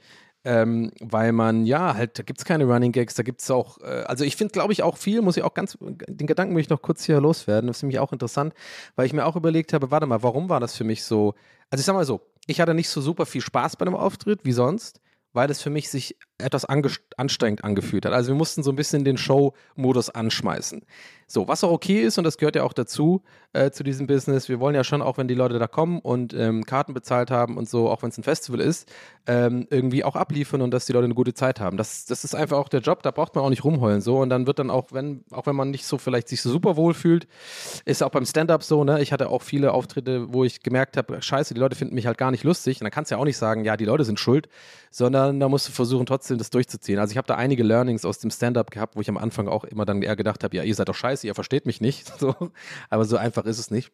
Ähm, weil man, ja, halt, da gibt es keine Running Gags, da gibt es auch, äh, also ich finde, glaube ich, auch viel, muss ich auch ganz, den Gedanken will ich noch kurz hier loswerden, das ist nämlich auch interessant, weil ich mir auch überlegt habe, warte mal, warum war das für mich so, also ich sag mal so, ich hatte nicht so super viel Spaß bei dem Auftritt wie sonst, weil es für mich sich etwas anstrengend angefühlt hat. Also wir mussten so ein bisschen den Show-Modus anschmeißen. So, was auch okay ist, und das gehört ja auch dazu, äh, zu diesem Business, wir wollen ja schon, auch wenn die Leute da kommen und ähm, Karten bezahlt haben und so, auch wenn es ein Festival ist, ähm, irgendwie auch abliefern und dass die Leute eine gute Zeit haben. Das, das ist einfach auch der Job, da braucht man auch nicht rumheulen so und dann wird dann auch, wenn, auch wenn man nicht so vielleicht sich so super wohl fühlt, ist auch beim Stand-Up so, ne? Ich hatte auch viele Auftritte, wo ich gemerkt habe, scheiße, die Leute finden mich halt gar nicht lustig und dann kannst du ja auch nicht sagen, ja, die Leute sind schuld, sondern da musst du versuchen, trotzdem das durchzuziehen. Also ich habe da einige Learnings aus dem Stand-Up gehabt, wo ich am Anfang auch immer dann eher gedacht habe, ja, ihr seid doch scheiße, ihr versteht mich nicht. So. Aber so einfach ist es nicht.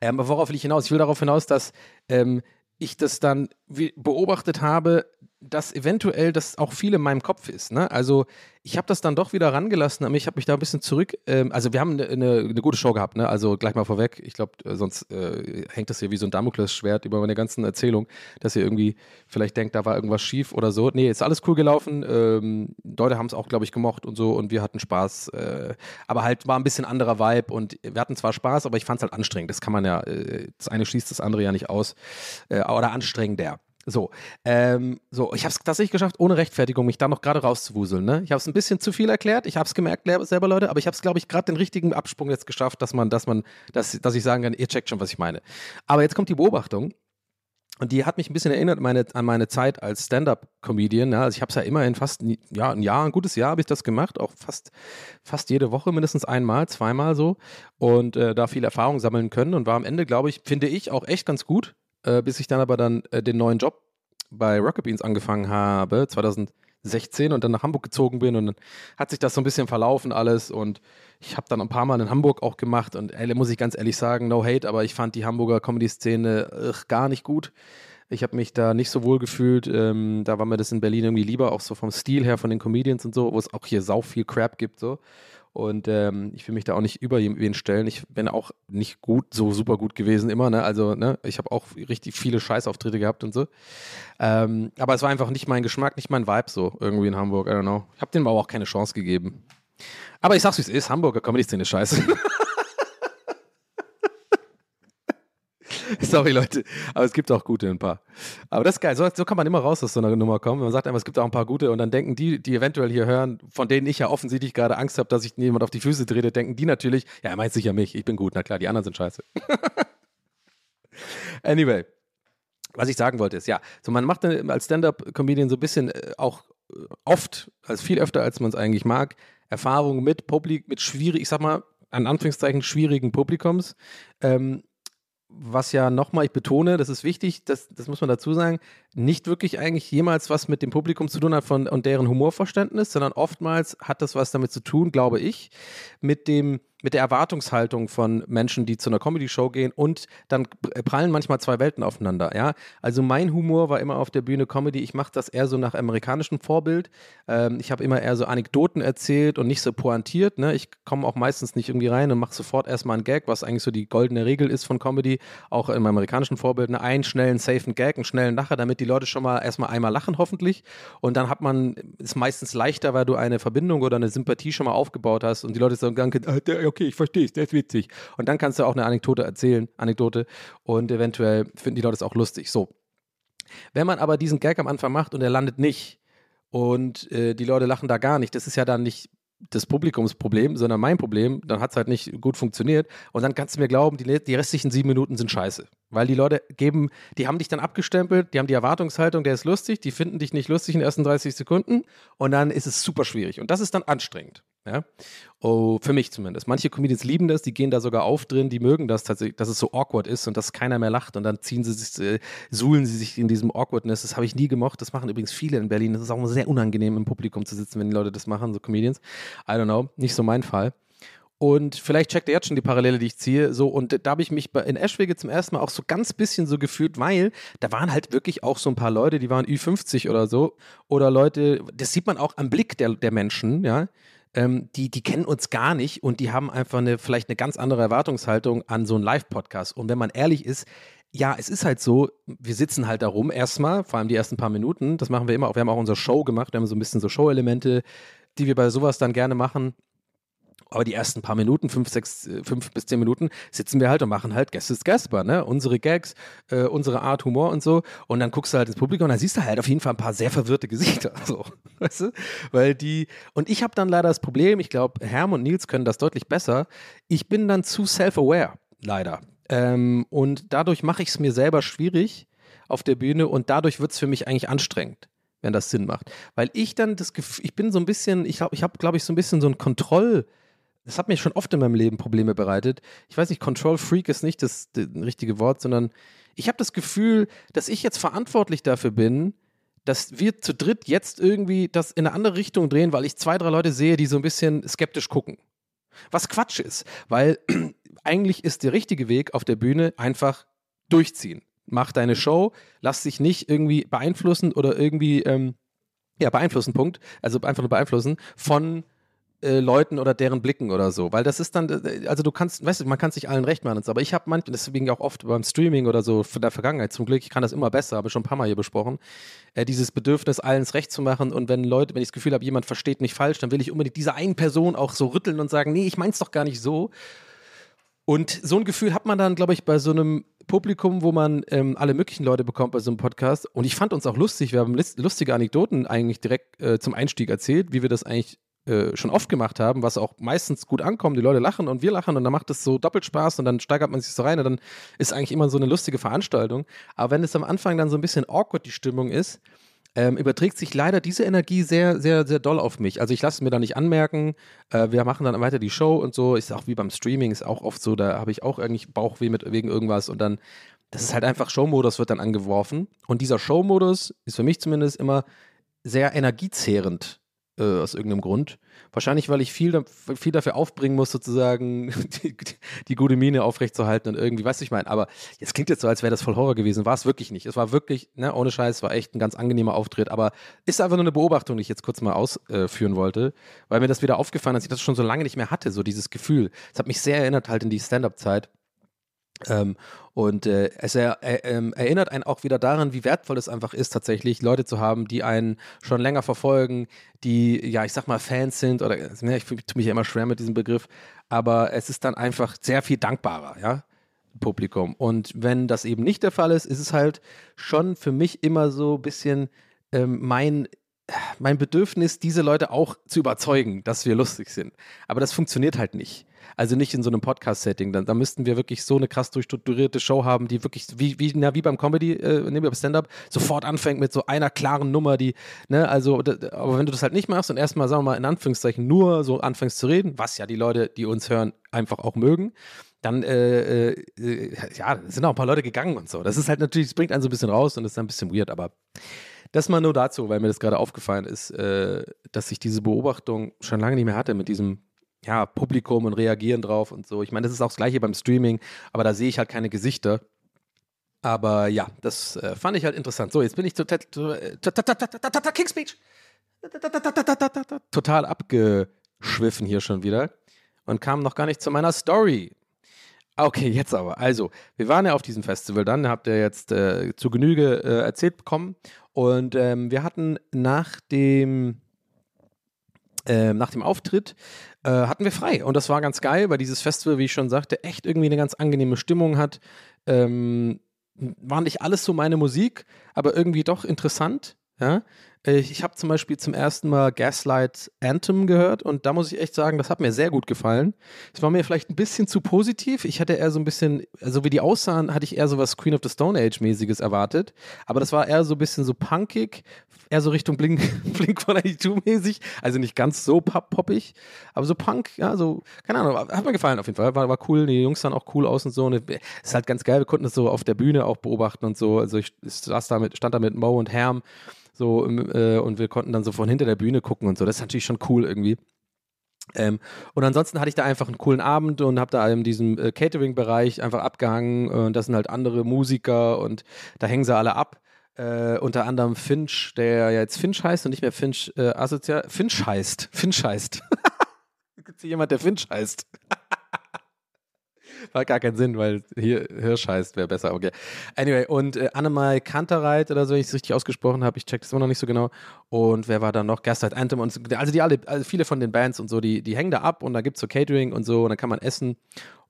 Ähm, aber worauf will ich hinaus? Ich will darauf hinaus, dass ähm, ich das dann beobachtet habe, dass eventuell das auch viel in meinem Kopf ist. Ne? Also ich habe das dann doch wieder rangelassen, aber ich habe mich da ein bisschen zurück. Ähm, also wir haben eine, eine, eine gute Show gehabt, ne? Also gleich mal vorweg. Ich glaube, äh, sonst äh, hängt das hier wie so ein Damoklesschwert über meine ganzen Erzählung, dass ihr irgendwie vielleicht denkt, da war irgendwas schief oder so. Nee, ist alles cool gelaufen. Ähm, Leute haben es auch, glaube ich, gemocht und so und wir hatten Spaß. Äh, aber halt war ein bisschen anderer Vibe und wir hatten zwar Spaß, aber ich fand es halt anstrengend. Das kann man ja, äh, das eine schließt das andere ja nicht aus. Äh, oder anstrengender. So, ähm, so, ich habe es tatsächlich geschafft, ohne Rechtfertigung mich da noch gerade rauszuwuseln. Ne? Ich habe es ein bisschen zu viel erklärt. Ich habe es gemerkt selber, Leute, aber ich habe es, glaube ich, gerade den richtigen Absprung jetzt geschafft, dass man, dass man, dass, dass ich sagen kann, ihr checkt schon, was ich meine. Aber jetzt kommt die Beobachtung. Und die hat mich ein bisschen erinnert meine, an meine Zeit als Stand-up-Comedian. Ja. Also ich habe es ja immerhin fast ein, ja, ein Jahr, ein gutes Jahr habe ich das gemacht, auch fast, fast jede Woche mindestens einmal, zweimal so und äh, da viel Erfahrung sammeln können und war am Ende, glaube ich, finde ich auch echt ganz gut, äh, bis ich dann aber dann äh, den neuen Job bei Rocket Beans angefangen habe, 2016 und dann nach Hamburg gezogen bin und dann hat sich das so ein bisschen verlaufen alles und ich habe dann ein paar Mal in Hamburg auch gemacht und ey, muss ich ganz ehrlich sagen, no hate, aber ich fand die Hamburger Comedy-Szene gar nicht gut. Ich habe mich da nicht so wohl gefühlt. Ähm, da war mir das in Berlin irgendwie lieber, auch so vom Stil her von den Comedians und so, wo es auch hier sau viel Crap gibt so. Und ähm, ich will mich da auch nicht über wen stellen. Ich bin auch nicht gut, so super gut gewesen immer. Ne? Also ne, ich habe auch richtig viele Scheißauftritte gehabt und so. Ähm, aber es war einfach nicht mein Geschmack, nicht mein Vibe so irgendwie in Hamburg. I don't know. Ich habe dem aber auch keine Chance gegeben. Aber ich sag's wie es ist, Hamburger Comedy-Szene ist scheiße. Sorry, Leute, aber es gibt auch gute ein paar. Aber das ist geil. So, so kann man immer raus aus so einer Nummer kommen. Man sagt einfach, es gibt auch ein paar gute und dann denken die, die eventuell hier hören, von denen ich ja offensichtlich gerade Angst habe, dass ich jemand auf die Füße trete, denken die natürlich, ja, er meint sicher mich, ich bin gut. Na klar, die anderen sind scheiße. anyway, was ich sagen wollte ist, ja, so man macht dann als Stand-Up-Comedian so ein bisschen äh, auch äh, oft, also viel öfter, als man es eigentlich mag, Erfahrungen mit Publik, mit schwierig, ich sag mal, an Anführungszeichen schwierigen Publikums. Ähm, was ja nochmal, ich betone, das ist wichtig, das, das muss man dazu sagen, nicht wirklich eigentlich jemals was mit dem Publikum zu tun hat von, und deren Humorverständnis, sondern oftmals hat das was damit zu tun, glaube ich, mit dem, mit der Erwartungshaltung von Menschen, die zu einer Comedy-Show gehen und dann prallen manchmal zwei Welten aufeinander, ja. Also mein Humor war immer auf der Bühne Comedy, ich mache das eher so nach amerikanischem Vorbild. Ähm, ich habe immer eher so Anekdoten erzählt und nicht so pointiert, ne. Ich komme auch meistens nicht irgendwie rein und mache sofort erstmal einen Gag, was eigentlich so die goldene Regel ist von Comedy, auch im amerikanischen Vorbild, ne. Einen schnellen, safen Gag, einen schnellen Lacher, damit die Leute schon mal erstmal einmal lachen, hoffentlich. Und dann hat man, ist meistens leichter, weil du eine Verbindung oder eine Sympathie schon mal aufgebaut hast und die Leute sagen, ah, okay, ich verstehe es, der ist witzig. Und dann kannst du auch eine Anekdote erzählen, Anekdote, und eventuell finden die Leute es auch lustig. So. Wenn man aber diesen Gag am Anfang macht und er landet nicht und äh, die Leute lachen da gar nicht, das ist ja dann nicht das Publikumsproblem, sondern mein Problem, dann hat es halt nicht gut funktioniert. Und dann kannst du mir glauben, die, die restlichen sieben Minuten sind scheiße. Weil die Leute geben, die haben dich dann abgestempelt, die haben die Erwartungshaltung, der ist lustig, die finden dich nicht lustig in den ersten 30 Sekunden und dann ist es super schwierig. Und das ist dann anstrengend. Ja? Oh, für mich zumindest. Manche Comedians lieben das, die gehen da sogar auf drin, die mögen das tatsächlich, dass es so awkward ist und dass keiner mehr lacht und dann ziehen sie sich, äh, suhlen sie sich in diesem Awkwardness. Das habe ich nie gemocht. Das machen übrigens viele in Berlin. Das ist auch sehr unangenehm im Publikum zu sitzen, wenn die Leute das machen, so Comedians. I don't know, nicht so mein Fall. Und vielleicht checkt ihr jetzt schon die Parallele, die ich ziehe. So, und da habe ich mich in Eschwege zum ersten Mal auch so ganz bisschen so gefühlt, weil da waren halt wirklich auch so ein paar Leute, die waren Ü50 oder so. Oder Leute, das sieht man auch am Blick der, der Menschen, ja. Ähm, die, die kennen uns gar nicht und die haben einfach eine, vielleicht eine ganz andere Erwartungshaltung an so einen Live-Podcast. Und wenn man ehrlich ist, ja, es ist halt so, wir sitzen halt da rum erstmal, vor allem die ersten paar Minuten. Das machen wir immer auch. Wir haben auch unsere Show gemacht, wir haben so ein bisschen so Show-Elemente, die wir bei sowas dann gerne machen. Aber die ersten paar Minuten, fünf, sechs, äh, fünf bis zehn Minuten, sitzen wir halt und machen halt Guest is Gasper, ne? Unsere Gags, äh, unsere Art Humor und so. Und dann guckst du halt ins Publikum und dann siehst du halt auf jeden Fall ein paar sehr verwirrte Gesichter. So, weißt du? Weil die. Und ich habe dann leider das Problem, ich glaube, Herm und Nils können das deutlich besser. Ich bin dann zu self-aware, leider. Ähm, und dadurch mache ich es mir selber schwierig auf der Bühne und dadurch wird es für mich eigentlich anstrengend wenn das Sinn macht. Weil ich dann das Gefühl, ich bin so ein bisschen, ich glaube, ich habe, glaube ich, so ein bisschen so ein Kontroll, das hat mir schon oft in meinem Leben Probleme bereitet. Ich weiß nicht, Control Freak ist nicht das, das richtige Wort, sondern ich habe das Gefühl, dass ich jetzt verantwortlich dafür bin, dass wir zu dritt jetzt irgendwie das in eine andere Richtung drehen, weil ich zwei, drei Leute sehe, die so ein bisschen skeptisch gucken. Was Quatsch ist, weil eigentlich ist der richtige Weg auf der Bühne einfach durchziehen. Mach deine Show, lass dich nicht irgendwie beeinflussen oder irgendwie, ähm, ja, beeinflussen, Punkt. Also einfach nur beeinflussen von äh, Leuten oder deren Blicken oder so. Weil das ist dann, äh, also du kannst, weißt du, man kann sich allen recht machen aber ich habe manchmal, deswegen auch oft beim Streaming oder so von der Vergangenheit zum Glück, ich kann das immer besser, habe ich schon ein paar Mal hier besprochen, äh, dieses Bedürfnis, allen recht zu machen und wenn Leute, wenn ich das Gefühl habe, jemand versteht mich falsch, dann will ich unbedingt dieser einen Person auch so rütteln und sagen, nee, ich mein's doch gar nicht so. Und so ein Gefühl hat man dann, glaube ich, bei so einem Publikum, wo man ähm, alle möglichen Leute bekommt bei so einem Podcast. Und ich fand uns auch lustig. Wir haben lustige Anekdoten eigentlich direkt äh, zum Einstieg erzählt, wie wir das eigentlich äh, schon oft gemacht haben, was auch meistens gut ankommt. Die Leute lachen und wir lachen und dann macht es so doppelt Spaß und dann steigert man sich so rein und dann ist eigentlich immer so eine lustige Veranstaltung. Aber wenn es am Anfang dann so ein bisschen awkward die Stimmung ist, ähm, überträgt sich leider diese Energie sehr, sehr, sehr doll auf mich. Also ich lasse es mir da nicht anmerken. Äh, wir machen dann weiter die Show und so. Ist auch wie beim Streaming, ist auch oft so, da habe ich auch irgendwie Bauchweh mit wegen irgendwas und dann, das ist halt einfach Showmodus wird dann angeworfen. Und dieser Showmodus ist für mich zumindest immer sehr energiezehrend äh, aus irgendeinem Grund. Wahrscheinlich, weil ich viel, viel dafür aufbringen muss, sozusagen die, die gute Miene aufrechtzuerhalten und irgendwie, weißt du, ich meine, aber jetzt klingt jetzt so, als wäre das voll Horror gewesen. War es wirklich nicht. Es war wirklich, ne, ohne Scheiß, war echt ein ganz angenehmer Auftritt, aber ist einfach nur eine Beobachtung, die ich jetzt kurz mal ausführen wollte, weil mir das wieder aufgefallen ist, dass ich das schon so lange nicht mehr hatte, so dieses Gefühl. Es hat mich sehr erinnert halt in die Stand-Up-Zeit. Ähm, und äh, es er, er, ähm, erinnert einen auch wieder daran, wie wertvoll es einfach ist, tatsächlich Leute zu haben, die einen schon länger verfolgen, die, ja, ich sag mal, Fans sind oder, ne, ich tue mich ja immer schwer mit diesem Begriff, aber es ist dann einfach sehr viel dankbarer, ja, Publikum. Und wenn das eben nicht der Fall ist, ist es halt schon für mich immer so ein bisschen ähm, mein mein Bedürfnis, diese Leute auch zu überzeugen, dass wir lustig sind. Aber das funktioniert halt nicht. Also nicht in so einem Podcast-Setting. Da, da müssten wir wirklich so eine krass durchstrukturierte Show haben, die wirklich, wie, wie, na, wie beim Comedy, äh, nee, beim Stand-Up, sofort anfängt mit so einer klaren Nummer, die, ne, also, aber wenn du das halt nicht machst und erstmal, sagen wir mal, in Anführungszeichen nur so anfängst zu reden, was ja die Leute, die uns hören, einfach auch mögen, dann, äh, äh, äh, ja, sind auch ein paar Leute gegangen und so. Das ist halt natürlich, es bringt einen so ein bisschen raus und ist dann ein bisschen weird, aber das mal nur dazu, weil mir das gerade aufgefallen ist, äh, dass ich diese Beobachtung schon lange nicht mehr hatte mit diesem ja, Publikum und reagieren drauf und so. Ich meine, das ist auch das gleiche beim Streaming, aber da sehe ich halt keine Gesichter. Aber ja, das äh, fand ich halt interessant. So, jetzt bin ich total King Speech. Total abgeschwiffen hier schon wieder und kam noch gar nicht zu meiner Story. Okay, jetzt aber. Also, wir waren ja auf diesem Festival dann, habt ihr jetzt äh, zu Genüge äh, erzählt bekommen. Und ähm, wir hatten nach dem, ähm, nach dem Auftritt, äh, hatten wir frei. Und das war ganz geil, weil dieses Festival, wie ich schon sagte, echt irgendwie eine ganz angenehme Stimmung hat. Ähm, war nicht alles so meine Musik, aber irgendwie doch interessant. Ja? Ich habe zum Beispiel zum ersten Mal Gaslight Anthem gehört und da muss ich echt sagen, das hat mir sehr gut gefallen. Es war mir vielleicht ein bisschen zu positiv. Ich hatte eher so ein bisschen, also wie die aussahen, hatte ich eher so was Queen of the Stone Age mäßiges erwartet. Aber das war eher so ein bisschen so punkig, eher so Richtung Blink, Blink 182 mäßig. Also nicht ganz so pop poppig, aber so Punk, ja, so, keine Ahnung, hat mir gefallen auf jeden Fall. War, war cool, die Jungs sahen auch cool aus und so. Und ist halt ganz geil, wir konnten das so auf der Bühne auch beobachten und so. Also ich saß da mit, stand da mit Mo und Herm so äh, und wir konnten dann so von hinter der Bühne gucken und so. Das ist natürlich schon cool irgendwie. Ähm, und ansonsten hatte ich da einfach einen coolen Abend und habe da in diesem äh, Catering-Bereich einfach abgehangen. Und das sind halt andere Musiker und da hängen sie alle ab. Äh, unter anderem Finch, der ja jetzt Finch heißt und nicht mehr Finch äh, asozial. Finch heißt. Finch heißt. Gibt es hier jemand, der Finch heißt? Macht gar keinen Sinn, weil hier Hirsch heißt, wäre besser. Okay. Anyway, und äh, Annemai Kantereit oder so, wenn ich es richtig ausgesprochen habe, ich check das immer noch nicht so genau. Und wer war da noch? Gaslight Anthem und so. also die alle, also viele von den Bands und so, die, die hängen da ab und da gibt es so Catering und so und dann kann man essen.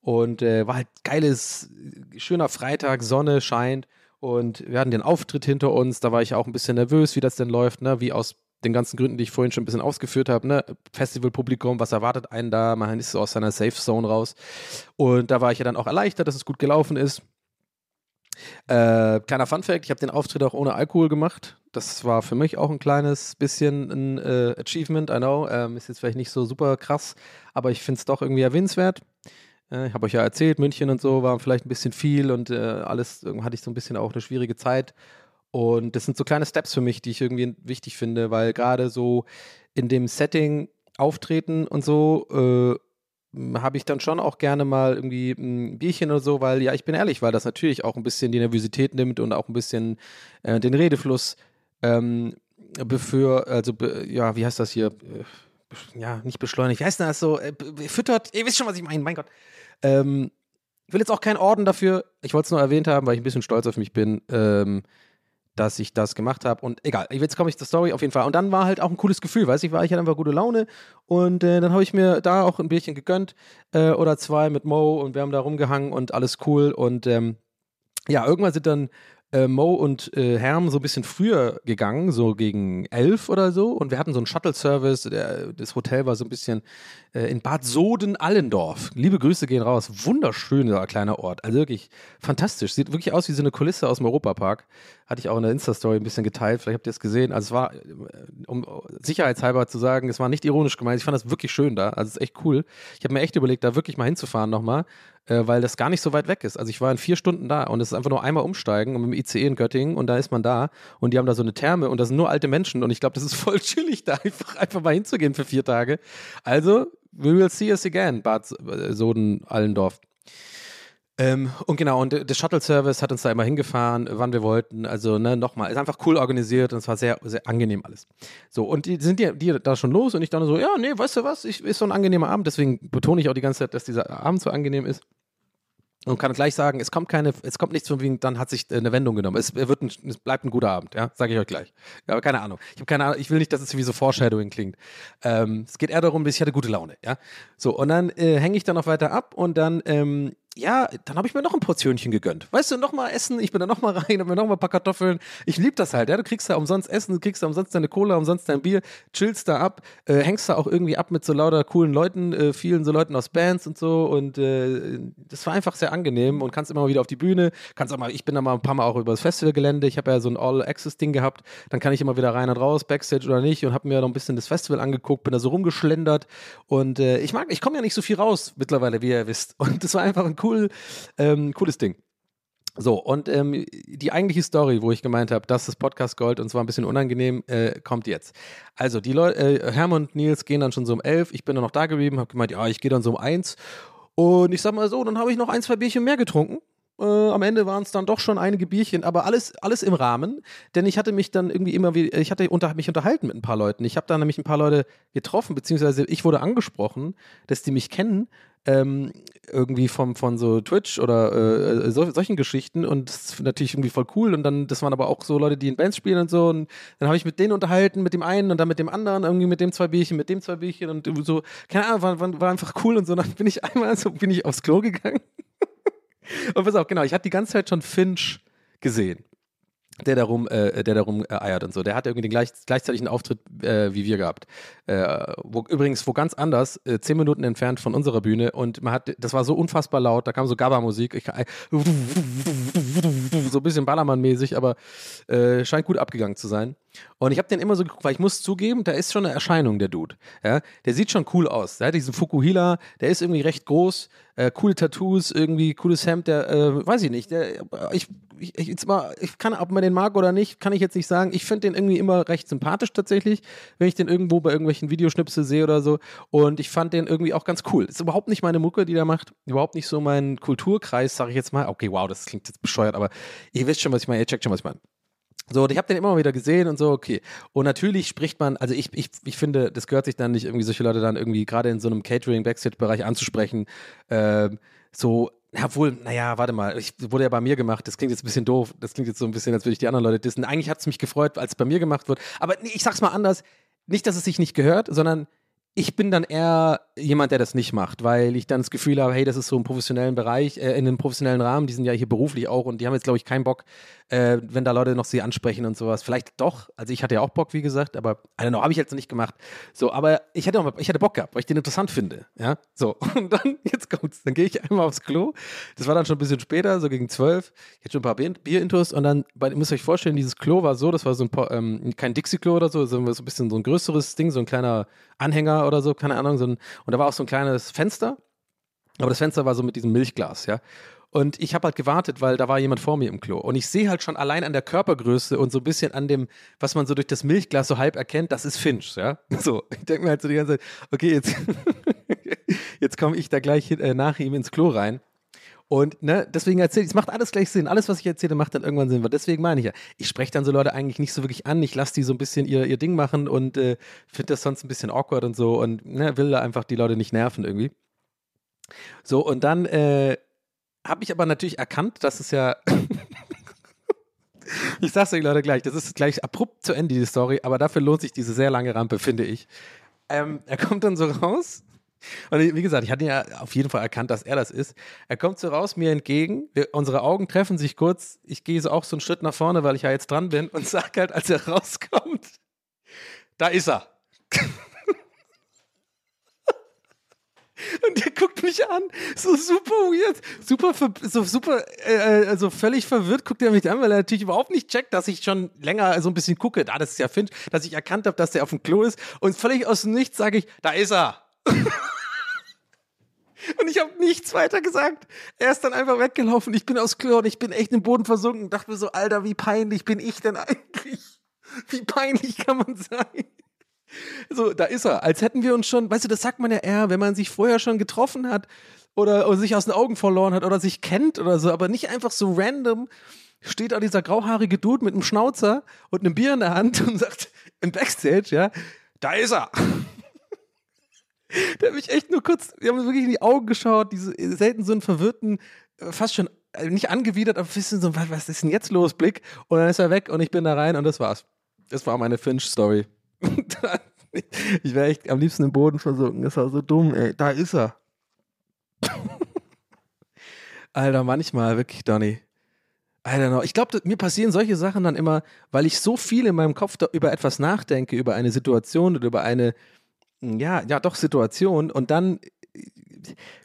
Und äh, war halt geiles, schöner Freitag, Sonne scheint und wir hatten den Auftritt hinter uns. Da war ich auch ein bisschen nervös, wie das denn läuft, ne? Wie aus den ganzen Gründen, die ich vorhin schon ein bisschen ausgeführt habe, ne? Festivalpublikum, was erwartet einen da? Man ist so aus seiner Safe Zone raus. Und da war ich ja dann auch erleichtert, dass es gut gelaufen ist. Äh, kleiner Funfact, ich habe den Auftritt auch ohne Alkohol gemacht. Das war für mich auch ein kleines bisschen ein äh, Achievement, I know. Ähm, ist jetzt vielleicht nicht so super krass, aber ich finde es doch irgendwie erwähnenswert. Äh, ich habe euch ja erzählt, München und so war vielleicht ein bisschen viel und äh, alles hatte ich so ein bisschen auch eine schwierige Zeit. Und das sind so kleine Steps für mich, die ich irgendwie wichtig finde, weil gerade so in dem Setting auftreten und so äh, habe ich dann schon auch gerne mal irgendwie ein Bierchen oder so, weil ja, ich bin ehrlich, weil das natürlich auch ein bisschen die Nervosität nimmt und auch ein bisschen äh, den Redefluss ähm, befür, also be, ja, wie heißt das hier? Äh, Ja, nicht beschleunigt. Wie heißt denn das so? Äh, füttert, ihr wisst schon, was ich meine, mein Gott. Ähm, ich will jetzt auch keinen Orden dafür. Ich wollte es nur erwähnt haben, weil ich ein bisschen stolz auf mich bin. Ähm, dass ich das gemacht habe. Und egal, jetzt komme ich zur Story auf jeden Fall. Und dann war halt auch ein cooles Gefühl, weiß ich, war ich hatte einfach gute Laune. Und äh, dann habe ich mir da auch ein Bierchen gegönnt äh, oder zwei mit Mo und wir haben da rumgehangen und alles cool. Und ähm, ja, irgendwann sind dann äh, Mo und äh, Herm so ein bisschen früher gegangen, so gegen elf oder so. Und wir hatten so einen Shuttle-Service. Das Hotel war so ein bisschen in Bad Soden-Allendorf. Liebe Grüße gehen raus. Wunderschöner kleiner Ort. Also wirklich fantastisch. Sieht wirklich aus wie so eine Kulisse aus dem Europapark. Hatte ich auch in der Insta-Story ein bisschen geteilt. Vielleicht habt ihr es gesehen. Also es war, äh, um sicherheitshalber zu sagen, es war nicht ironisch gemeint. Ich fand das wirklich schön da. Also es ist echt cool. Ich habe mir echt überlegt, da wirklich mal hinzufahren nochmal äh, weil das gar nicht so weit weg ist. Also ich war in vier Stunden da und es ist einfach nur einmal umsteigen und mit dem ICE in Göttingen und da ist man da und die haben da so eine Therme und das sind nur alte Menschen und ich glaube, das ist voll chillig, da einfach, einfach mal hinzugehen für vier Tage. Also, we will see us again, Bad Soden-Allendorf. Ähm, und genau, und der Shuttle-Service hat uns da immer hingefahren, wann wir wollten. Also, ne, nochmal, ist einfach cool organisiert und es war sehr, sehr angenehm alles. So, und die sind die, die da schon los und ich dann so, ja, nee, weißt du was, ich, ist so ein angenehmer Abend, deswegen betone ich auch die ganze Zeit, dass dieser Abend so angenehm ist. Und kann gleich sagen, es kommt keine, es kommt nichts von wegen, dann hat sich äh, eine Wendung genommen. Es, er wird ein, es bleibt ein guter Abend, ja, sage ich euch gleich. Ja, aber keine Ahnung. Ich habe keine Ahnung, ich will nicht, dass es wie so Foreshadowing klingt. Ähm, es geht eher darum, ich hatte gute Laune, ja. So, und dann äh, hänge ich dann noch weiter ab und dann, ähm, ja, dann habe ich mir noch ein Portionchen gegönnt. Weißt du, nochmal essen, ich bin da nochmal rein, habe mir nochmal ein paar Kartoffeln. Ich liebe das halt, ja. Du kriegst da umsonst Essen, du kriegst da umsonst deine Cola, umsonst dein Bier, chillst da ab, äh, hängst da auch irgendwie ab mit so lauter coolen Leuten, äh, vielen so Leuten aus Bands und so. Und äh, das war einfach sehr angenehm und kannst immer mal wieder auf die Bühne, kannst auch mal, ich bin da mal ein paar Mal auch über das Festivalgelände, ich habe ja so ein All-Access-Ding gehabt, dann kann ich immer wieder rein und raus, Backstage oder nicht und habe mir noch ein bisschen das Festival angeguckt, bin da so rumgeschlendert und äh, ich mag, ich komme ja nicht so viel raus mittlerweile, wie ihr wisst. Und das war einfach ein cool, ähm, cooles Ding. So, und ähm, die eigentliche Story, wo ich gemeint habe, das ist Podcast Gold und zwar ein bisschen unangenehm, äh, kommt jetzt. Also, die Leute, äh, Hermann und Nils gehen dann schon so um elf, ich bin dann noch da geblieben, habe gemeint, ja, ich gehe dann so um eins. Und ich sag mal so, dann habe ich noch ein, zwei Bierchen mehr getrunken. Äh, am Ende waren es dann doch schon einige Bierchen, aber alles, alles im Rahmen, denn ich hatte mich dann irgendwie immer wieder, ich hatte unter, mich unterhalten mit ein paar Leuten. Ich habe da nämlich ein paar Leute getroffen, beziehungsweise ich wurde angesprochen, dass die mich kennen, ähm, irgendwie vom, von so Twitch oder äh, so, solchen Geschichten. Und das ist natürlich irgendwie voll cool. Und dann, das waren aber auch so Leute, die in Bands spielen und so. Und dann habe ich mit denen unterhalten, mit dem einen und dann mit dem anderen, irgendwie mit dem zwei Bierchen, mit dem zwei Bierchen und so, keine Ahnung, war, war, war einfach cool und so, dann bin ich einmal so, bin ich aufs Klo gegangen und pass auf, genau, ich hatte die ganze Zeit schon Finch gesehen. Der darum, äh, der darum äh, eiert und so. Der hat irgendwie den gleich, gleichzeitigen Auftritt äh, wie wir gehabt. Äh, wo, übrigens, wo ganz anders, äh, zehn Minuten entfernt von unserer Bühne und man hat, das war so unfassbar laut, da kam so Gabba-Musik, äh, so ein bisschen Ballermann-mäßig, aber scheint gut abgegangen zu sein. Und ich habe den immer so geguckt, weil ich muss zugeben, da ist schon eine Erscheinung, der Dude. Ja? Der sieht schon cool aus. Der hat diesen Fukuhila, der ist irgendwie recht groß, äh, coole Tattoos, irgendwie cooles Hemd, der, äh, weiß ich nicht, der, ich, ich, ich, jetzt mal, ich kann, ob man den mag oder nicht, kann ich jetzt nicht sagen. Ich finde den irgendwie immer recht sympathisch tatsächlich, wenn ich den irgendwo bei irgendwelchen Videoschnipsel sehe oder so. Und ich fand den irgendwie auch ganz cool. Ist überhaupt nicht meine Mucke, die der macht. Überhaupt nicht so mein Kulturkreis, sage ich jetzt mal. Okay, wow, das klingt jetzt bescheuert, aber ihr wisst schon, was ich meine. Ihr checkt schon, was ich meine. So, und ich habe den immer wieder gesehen und so, okay. Und natürlich spricht man, also ich, ich, ich finde, das gehört sich dann nicht irgendwie solche Leute dann irgendwie gerade in so einem Catering-Backstage-Bereich anzusprechen. Ähm, so, ja, wohl, naja, warte mal, ich wurde ja bei mir gemacht, das klingt jetzt ein bisschen doof, das klingt jetzt so ein bisschen, als würde ich die anderen Leute dissen. Eigentlich hat es mich gefreut, als es bei mir gemacht wird. Aber nee, ich sag's mal anders, nicht, dass es sich nicht gehört, sondern ich bin dann eher jemand, der das nicht macht, weil ich dann das Gefühl habe, hey, das ist so im professionellen Bereich, äh, in einem professionellen Rahmen, die sind ja hier beruflich auch und die haben jetzt, glaube ich, keinen Bock, äh, wenn da Leute noch sie ansprechen und sowas. Vielleicht doch, also ich hatte ja auch Bock, wie gesagt, aber I don't know, habe ich jetzt nicht gemacht. So, aber ich hatte, mal, ich hatte Bock gehabt, weil ich den interessant finde, ja, so. Und dann, jetzt kommt's, dann gehe ich einmal aufs Klo, das war dann schon ein bisschen später, so gegen zwölf, ich hatte schon ein paar Bier- Bierintos und dann, bei, ihr müsst euch vorstellen, dieses Klo war so, das war so ein, paar, ähm, kein Dixie-Klo oder so, sondern so ein bisschen so ein größeres Ding, so ein kleiner Anhänger oder so, keine Ahnung, so ein, und da war auch so ein kleines Fenster, aber das Fenster war so mit diesem Milchglas, ja. Und ich habe halt gewartet, weil da war jemand vor mir im Klo. Und ich sehe halt schon allein an der Körpergröße und so ein bisschen an dem, was man so durch das Milchglas so halb erkennt, das ist Finch, ja. So, ich denke mir halt so die ganze Zeit, okay, jetzt, jetzt komme ich da gleich äh, nach ihm ins Klo rein. Und ne, deswegen erzähle ich, es macht alles gleich Sinn. Alles, was ich erzähle, macht dann irgendwann Sinn. Deswegen meine ich ja, ich spreche dann so Leute eigentlich nicht so wirklich an. Ich lasse die so ein bisschen ihr, ihr Ding machen und äh, finde das sonst ein bisschen awkward und so und ne, will da einfach die Leute nicht nerven irgendwie. So, und dann äh, habe ich aber natürlich erkannt, dass es ja. ich sag's euch Leute gleich, das ist gleich abrupt zu Ende, diese Story, aber dafür lohnt sich diese sehr lange Rampe, finde ich. Ähm, er kommt dann so raus Und wie gesagt, ich hatte ja auf jeden Fall erkannt, dass er das ist. Er kommt so raus mir entgegen, wir, unsere Augen treffen sich kurz. Ich gehe so auch so einen Schritt nach vorne, weil ich ja jetzt dran bin und sag halt, als er rauskommt, da ist er. Und der guckt mich an, so super weird, super, so super, äh, also völlig verwirrt guckt er mich an, weil er natürlich überhaupt nicht checkt, dass ich schon länger so ein bisschen gucke. Da, das ist ja Finch, dass ich erkannt habe, dass der auf dem Klo ist. Und völlig aus dem Nichts sage ich, da ist er. Und ich habe nichts weiter gesagt. Er ist dann einfach weggelaufen. Ich bin aufs Klo und ich bin echt im Boden versunken. und Dachte mir so, Alter, wie peinlich bin ich denn eigentlich? Wie peinlich kann man sein? So, da ist er. Als hätten wir uns schon, weißt du, das sagt man ja eher, wenn man sich vorher schon getroffen hat oder, oder sich aus den Augen verloren hat oder sich kennt oder so, aber nicht einfach so random steht da dieser grauhaarige Dude mit einem Schnauzer und einem Bier in der Hand und sagt im Backstage, ja, da ist er. Der hat mich echt nur kurz, wir haben wirklich in die Augen geschaut, diese selten so einen verwirrten, äh, fast schon äh, nicht angewidert, aber ein bisschen so, was, ist denn jetzt los, Blick? Und dann ist er weg und ich bin da rein und das war's. Das war meine Finch-Story. ich wäre echt am liebsten im Boden versunken. Das war so dumm, ey. Da ist er. Alter, manchmal, wirklich, Donny. I don't know. Ich glaube, mir passieren solche Sachen dann immer, weil ich so viel in meinem Kopf über etwas nachdenke, über eine Situation oder über eine, ja, ja, doch Situation und dann äh,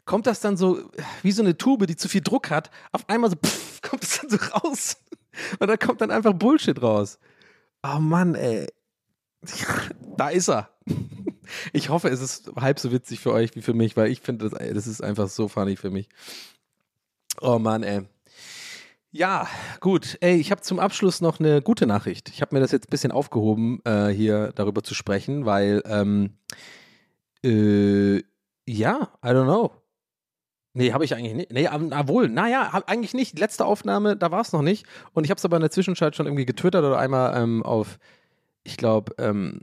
kommt das dann so wie so eine Tube, die zu viel Druck hat. Auf einmal so, pff, kommt es dann so raus. Und da kommt dann einfach Bullshit raus. Oh Mann, ey. Da ist er. Ich hoffe, es ist halb so witzig für euch wie für mich, weil ich finde, das, das ist einfach so funny für mich. Oh Mann, ey. Ja, gut. Ey, ich habe zum Abschluss noch eine gute Nachricht. Ich habe mir das jetzt ein bisschen aufgehoben, äh, hier darüber zu sprechen, weil, ähm, äh, ja, I don't know. Nee, habe ich eigentlich nicht. Nee, ah, wohl. Naja, hab eigentlich nicht. Letzte Aufnahme, da war es noch nicht. Und ich habe es aber in der Zwischenzeit schon irgendwie getwittert oder einmal ähm, auf, ich glaube, ähm,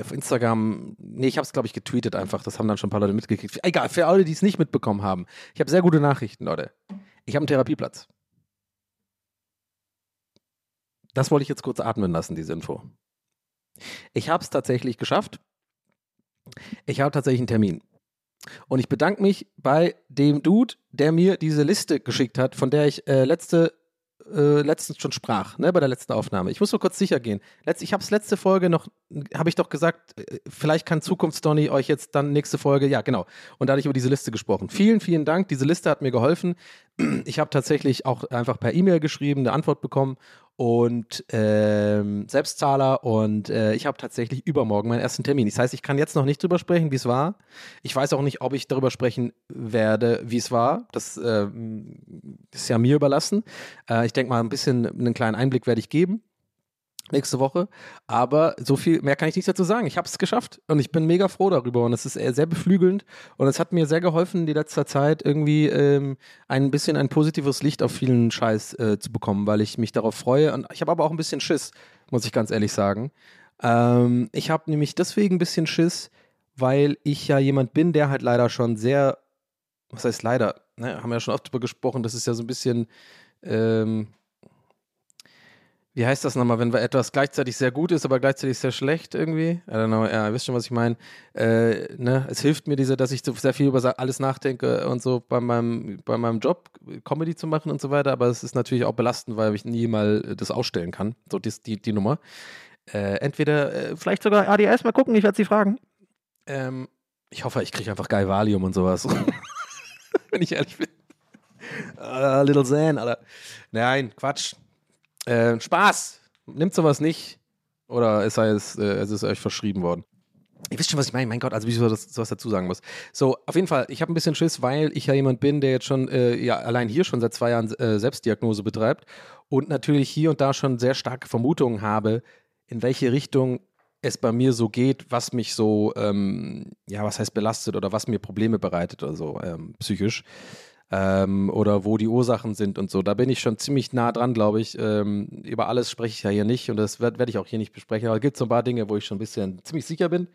auf Instagram, nee, ich habe es, glaube ich, getweetet einfach. Das haben dann schon ein paar Leute mitgekriegt. Egal, für alle, die es nicht mitbekommen haben. Ich habe sehr gute Nachrichten, Leute. Ich habe einen Therapieplatz. Das wollte ich jetzt kurz atmen lassen, diese Info. Ich habe es tatsächlich geschafft. Ich habe tatsächlich einen Termin. Und ich bedanke mich bei dem Dude, der mir diese Liste geschickt hat, von der ich äh, letzte, äh, letztens schon sprach, ne, bei der letzten Aufnahme. Ich muss nur kurz sicher gehen. Letz, ich habe es letzte Folge noch, habe ich doch gesagt, äh, vielleicht kann Zukunftsdonny euch jetzt dann nächste Folge, ja genau. Und da hatte ich über diese Liste gesprochen. Vielen, vielen Dank. Diese Liste hat mir geholfen. Ich habe tatsächlich auch einfach per E-Mail geschrieben, eine Antwort bekommen und ähm, Selbstzahler und äh, ich habe tatsächlich übermorgen meinen ersten Termin. Das heißt, ich kann jetzt noch nicht drüber sprechen, wie es war. Ich weiß auch nicht, ob ich darüber sprechen werde, wie es war. Das äh, ist ja mir überlassen. Äh, ich denke mal, ein bisschen einen kleinen Einblick werde ich geben nächste Woche. Aber so viel mehr kann ich nicht dazu sagen. Ich habe es geschafft und ich bin mega froh darüber und es ist eher sehr beflügelnd und es hat mir sehr geholfen, die letzte Zeit irgendwie ähm, ein bisschen ein positives Licht auf vielen Scheiß äh, zu bekommen, weil ich mich darauf freue und ich habe aber auch ein bisschen Schiss, muss ich ganz ehrlich sagen. Ähm, ich habe nämlich deswegen ein bisschen Schiss, weil ich ja jemand bin, der halt leider schon sehr, was heißt leider, ne, haben wir ja schon oft drüber gesprochen, das ist ja so ein bisschen, ähm, wie heißt das nochmal, wenn etwas gleichzeitig sehr gut ist, aber gleichzeitig sehr schlecht irgendwie? I don't know, ja, ihr wisst schon, was ich meine. Äh, ne? Es hilft mir diese, dass ich so sehr viel über alles nachdenke und so bei meinem, bei meinem Job, Comedy zu machen und so weiter, aber es ist natürlich auch belastend, weil ich nie mal äh, das ausstellen kann, so die, die, die Nummer. Äh, entweder, äh, vielleicht sogar ADS, mal gucken, ich werde sie fragen. Ähm, ich hoffe, ich kriege einfach geil Valium und sowas. Wenn ich ehrlich bin. Ah, Little Zen, Alter. Nein, Quatsch. Äh, Spaß. Nimmt sowas nicht. Oder es, sei es, äh, es ist euch verschrieben worden. Ihr wisst schon, was ich meine. Mein Gott, also wie ich sowas, sowas dazu sagen muss. So, auf jeden Fall, ich habe ein bisschen Schiss, weil ich ja jemand bin, der jetzt schon, äh, ja, allein hier schon seit zwei Jahren äh, Selbstdiagnose betreibt und natürlich hier und da schon sehr starke Vermutungen habe, in welche Richtung es bei mir so geht, was mich so, ähm, ja, was heißt belastet oder was mir Probleme bereitet oder so, ähm, psychisch. Ähm, oder wo die Ursachen sind und so. Da bin ich schon ziemlich nah dran, glaube ich. Ähm, über alles spreche ich ja hier nicht und das werde werd ich auch hier nicht besprechen. Aber es gibt so ein paar Dinge, wo ich schon ein bisschen ziemlich sicher bin,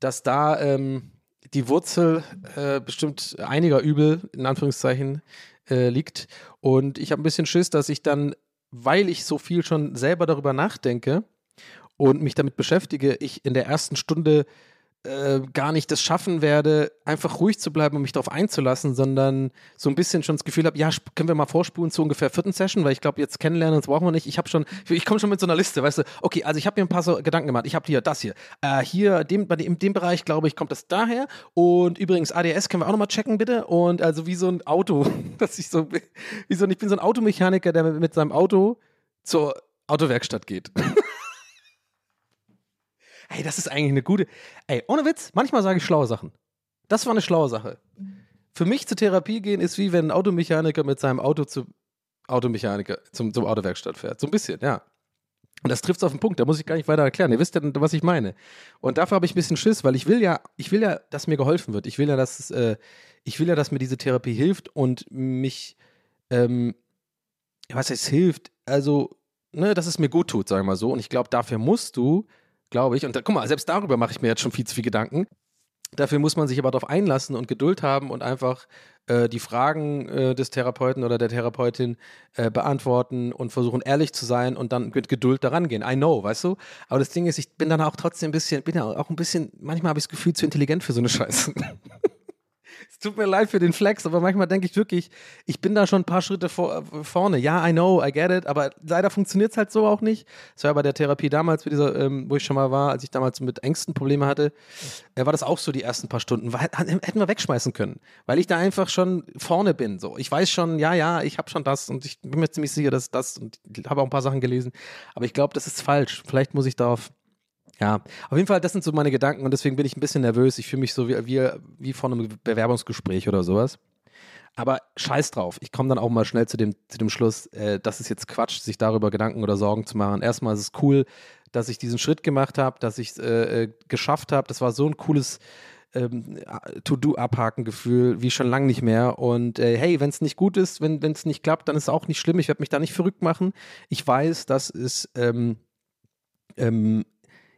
dass da ähm, die Wurzel äh, bestimmt einiger Übel, in Anführungszeichen, äh, liegt. Und ich habe ein bisschen Schiss, dass ich dann, weil ich so viel schon selber darüber nachdenke und mich damit beschäftige, ich in der ersten Stunde äh, gar nicht das schaffen werde, einfach ruhig zu bleiben und mich darauf einzulassen, sondern so ein bisschen schon das Gefühl habe, ja, können wir mal vorspulen zu ungefähr vierten Session, weil ich glaube, jetzt kennenlernen, das brauchen wir nicht. Ich habe schon, ich komme schon mit so einer Liste, weißt du, okay, also ich habe mir ein paar so Gedanken gemacht. Ich habe hier das hier. Äh, hier, dem, bei dem, in dem Bereich, glaube ich, kommt das daher. Und übrigens, ADS können wir auch nochmal checken, bitte. Und also wie so ein Auto, dass ich so, wie so, ich bin so ein Automechaniker, der mit, mit seinem Auto zur Autowerkstatt geht. Ey, das ist eigentlich eine gute. Ey, ohne Witz, manchmal sage ich schlaue Sachen. Das war eine schlaue Sache. Für mich zur Therapie gehen ist wie wenn ein Automechaniker mit seinem Auto zu Automechaniker zum, zum Autowerkstatt fährt. So ein bisschen, ja. Und das trifft es auf den Punkt, da muss ich gar nicht weiter erklären. Ihr wisst ja, was ich meine. Und dafür habe ich ein bisschen Schiss, weil ich will ja, ich will ja, dass mir geholfen wird. Ich will ja, dass es, äh, ich will ja, dass mir diese Therapie hilft und mich, ähm, was heißt hilft, also, ne, dass es mir gut tut, sagen wir mal so. Und ich glaube, dafür musst du, glaube ich, und da, guck mal, selbst darüber mache ich mir jetzt schon viel zu viel Gedanken. Dafür muss man sich aber darauf einlassen und Geduld haben und einfach äh, die Fragen äh, des Therapeuten oder der Therapeutin äh, beantworten und versuchen ehrlich zu sein und dann mit Geduld daran gehen. I know, weißt du? Aber das Ding ist, ich bin dann auch trotzdem ein bisschen, bin ja auch ein bisschen, manchmal habe ich das Gefühl, zu intelligent für so eine Scheiße. Tut mir leid für den Flex, aber manchmal denke ich wirklich, ich bin da schon ein paar Schritte vor, äh, vorne. Ja, I know, I get it, aber leider funktioniert es halt so auch nicht. Das war bei der Therapie damals, dieser, ähm, wo ich schon mal war, als ich damals mit Ängsten Probleme hatte, äh, war das auch so die ersten paar Stunden. War, hätten wir wegschmeißen können, weil ich da einfach schon vorne bin. So, ich weiß schon, ja, ja, ich habe schon das und ich bin mir ziemlich sicher, dass das und habe auch ein paar Sachen gelesen, aber ich glaube, das ist falsch. Vielleicht muss ich darauf ja, auf jeden Fall, das sind so meine Gedanken und deswegen bin ich ein bisschen nervös. Ich fühle mich so wie, wie, wie vor einem Bewerbungsgespräch oder sowas. Aber scheiß drauf. Ich komme dann auch mal schnell zu dem, zu dem Schluss, äh, das ist jetzt Quatsch, sich darüber Gedanken oder Sorgen zu machen. Erstmal ist es cool, dass ich diesen Schritt gemacht habe, dass ich es äh, äh, geschafft habe. Das war so ein cooles ähm, To-Do-Abhaken-Gefühl wie schon lange nicht mehr. Und äh, hey, wenn es nicht gut ist, wenn es nicht klappt, dann ist es auch nicht schlimm. Ich werde mich da nicht verrückt machen. Ich weiß, dass es ähm, ähm,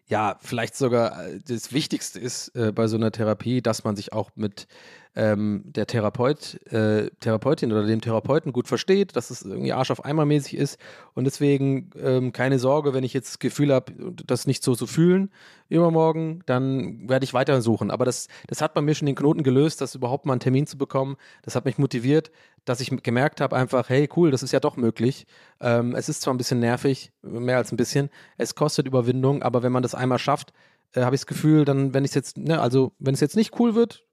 ja, vielleicht sogar äh, das Wichtigste ist äh, bei so einer Therapie, dass man sich auch mit ähm, der Therapeut, äh, Therapeutin oder dem Therapeuten gut versteht, dass es irgendwie Arsch auf Eimer mäßig ist und deswegen ähm, keine Sorge, wenn ich jetzt das Gefühl habe, das nicht so zu fühlen übermorgen, dann werde ich weiter suchen. Aber das, das hat bei mir schon den Knoten gelöst, das überhaupt mal einen Termin zu bekommen. Das hat mich motiviert, dass ich gemerkt habe einfach, hey cool, das ist ja doch möglich. Ähm, es ist zwar ein bisschen nervig, mehr als ein bisschen, es kostet Überwindung, aber wenn man das einmal schafft, äh, habe ich das Gefühl, dann, wenn es jetzt, ne, also wenn es jetzt nicht cool wird,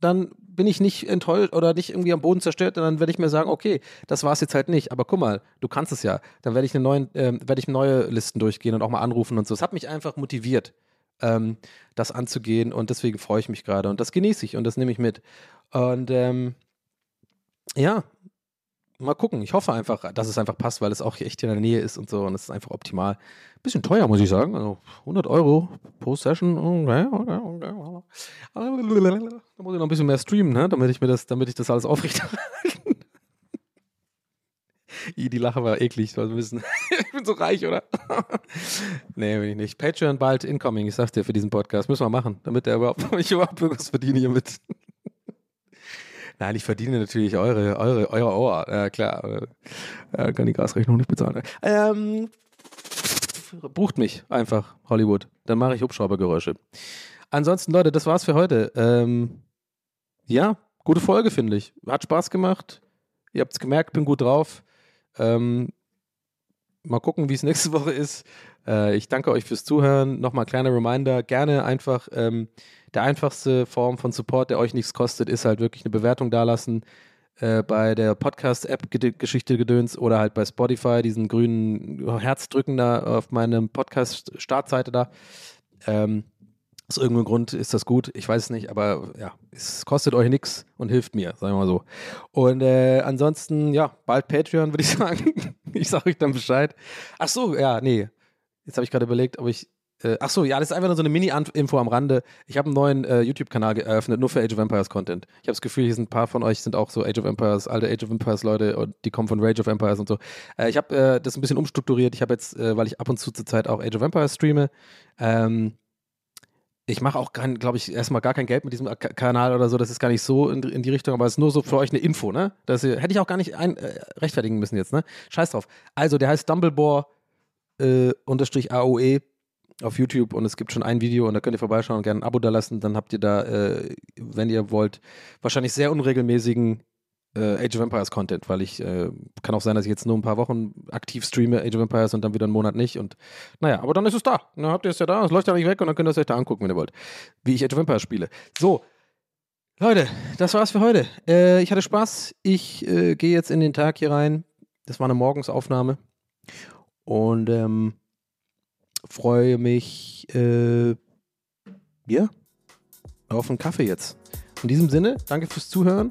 dann bin ich nicht enttäuscht oder nicht irgendwie am Boden zerstört, dann werde ich mir sagen, okay, das war es jetzt halt nicht. Aber guck mal, du kannst es ja. Dann werde ich eine neuen, ähm, werde ich neue Listen durchgehen und auch mal anrufen und so. Es hat mich einfach motiviert, ähm, das anzugehen und deswegen freue ich mich gerade und das genieße ich und das nehme ich mit. Und ähm, ja, mal gucken. Ich hoffe einfach, dass es einfach passt, weil es auch echt in der Nähe ist und so und es ist einfach optimal. Bisschen teuer, muss ich sagen. Also 100 Euro pro Session. Da muss ich noch ein bisschen mehr streamen, ne? damit ich mir das, damit ich das alles aufrechterhalten. I, die Lache war eklig, weil wissen, ich bin so reich, oder? nee, bin ich nicht. Patreon bald incoming, ich sag's dir für diesen Podcast. Müssen wir machen, damit der überhaupt, ich überhaupt irgendwas verdiene hiermit. Nein, ich verdiene natürlich eure, eure, eure Ohr. Ja, klar. Äh, kann die Gasrechnung nicht bezahlen. Ähm, bucht mich einfach, Hollywood. Dann mache ich Hubschraubergeräusche. Ansonsten, Leute, das war's für heute. Ähm, ja, gute Folge, finde ich. Hat Spaß gemacht. Ihr habt's gemerkt, bin gut drauf. Ähm, mal gucken, wie es nächste Woche ist. Äh, ich danke euch fürs Zuhören. Nochmal kleiner Reminder, gerne einfach ähm, der einfachste Form von Support, der euch nichts kostet, ist halt wirklich eine Bewertung dalassen äh, bei der Podcast-App-Geschichte Gedöns oder halt bei Spotify, diesen grünen Herzdrücken da auf meinem Podcast-Startseite da. Ähm, aus irgendeinem Grund ist das gut, ich weiß es nicht, aber ja, es kostet euch nichts und hilft mir, sagen wir mal so. Und äh, ansonsten, ja, bald Patreon, würde ich sagen. Ich sage euch dann Bescheid. Ach so, ja, nee. Jetzt habe ich gerade überlegt, ob ich. Äh, ach so, ja, das ist einfach nur so eine Mini-Info am Rande. Ich habe einen neuen äh, YouTube-Kanal eröffnet, nur für Age of Empires Content. Ich habe das Gefühl, hier sind ein paar von euch sind auch so Age of Empires, alte Age of Empires Leute und die kommen von Rage of Empires und so. Äh, ich habe äh, das ein bisschen umstrukturiert. Ich habe jetzt, äh, weil ich ab und zu zur Zeit auch Age of Empires streame, ähm, ich mache auch, glaube ich, erstmal gar kein Geld mit diesem K Kanal oder so. Das ist gar nicht so in, in die Richtung, aber es ist nur so für euch eine Info, ne? Das hätte ich auch gar nicht ein, äh, rechtfertigen müssen jetzt, ne? Scheiß drauf. Also, der heißt Dumbledore äh, unterstrich AOE auf YouTube und es gibt schon ein Video und da könnt ihr vorbeischauen und gerne ein Abo da lassen. Dann habt ihr da, äh, wenn ihr wollt, wahrscheinlich sehr unregelmäßigen äh, Age of Empires Content, weil ich äh, kann auch sein, dass ich jetzt nur ein paar Wochen aktiv streame Age of Empires und dann wieder einen Monat nicht und naja, aber dann ist es da. Dann habt ihr es ja da, es läuft ja nicht weg und dann könnt ihr es euch da angucken, wenn ihr wollt, wie ich Age of Empires spiele. So, Leute, das war's für heute. Äh, ich hatte Spaß. Ich äh, gehe jetzt in den Tag hier rein. Das war eine Morgensaufnahme und ähm, freue mich äh, ja auf einen Kaffee jetzt. In diesem Sinne, danke fürs Zuhören.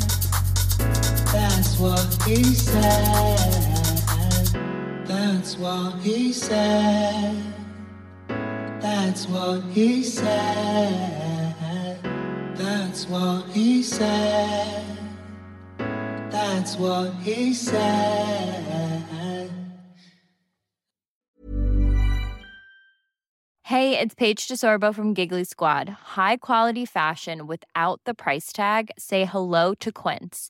That's what he said. That's what he said. That's what he said. That's what he said. That's what he said. Hey, it's Paige DeSorbo from Giggly Squad. High quality fashion without the price tag. Say hello to Quince.